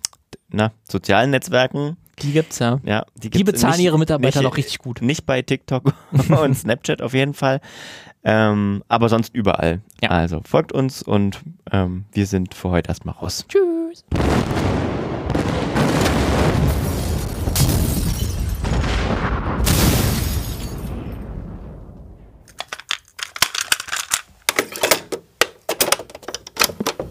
na, sozialen Netzwerken. Die gibt's ja. Ja, Die gibt's bezahlen nicht- ihre Mitarbeiter nicht, noch richtig gut. Nicht bei TikTok <laughs> und Snapchat auf jeden Fall. Ähm, aber sonst überall. Ja. Also folgt uns und ähm, wir sind für heute erstmal raus. Tschüss.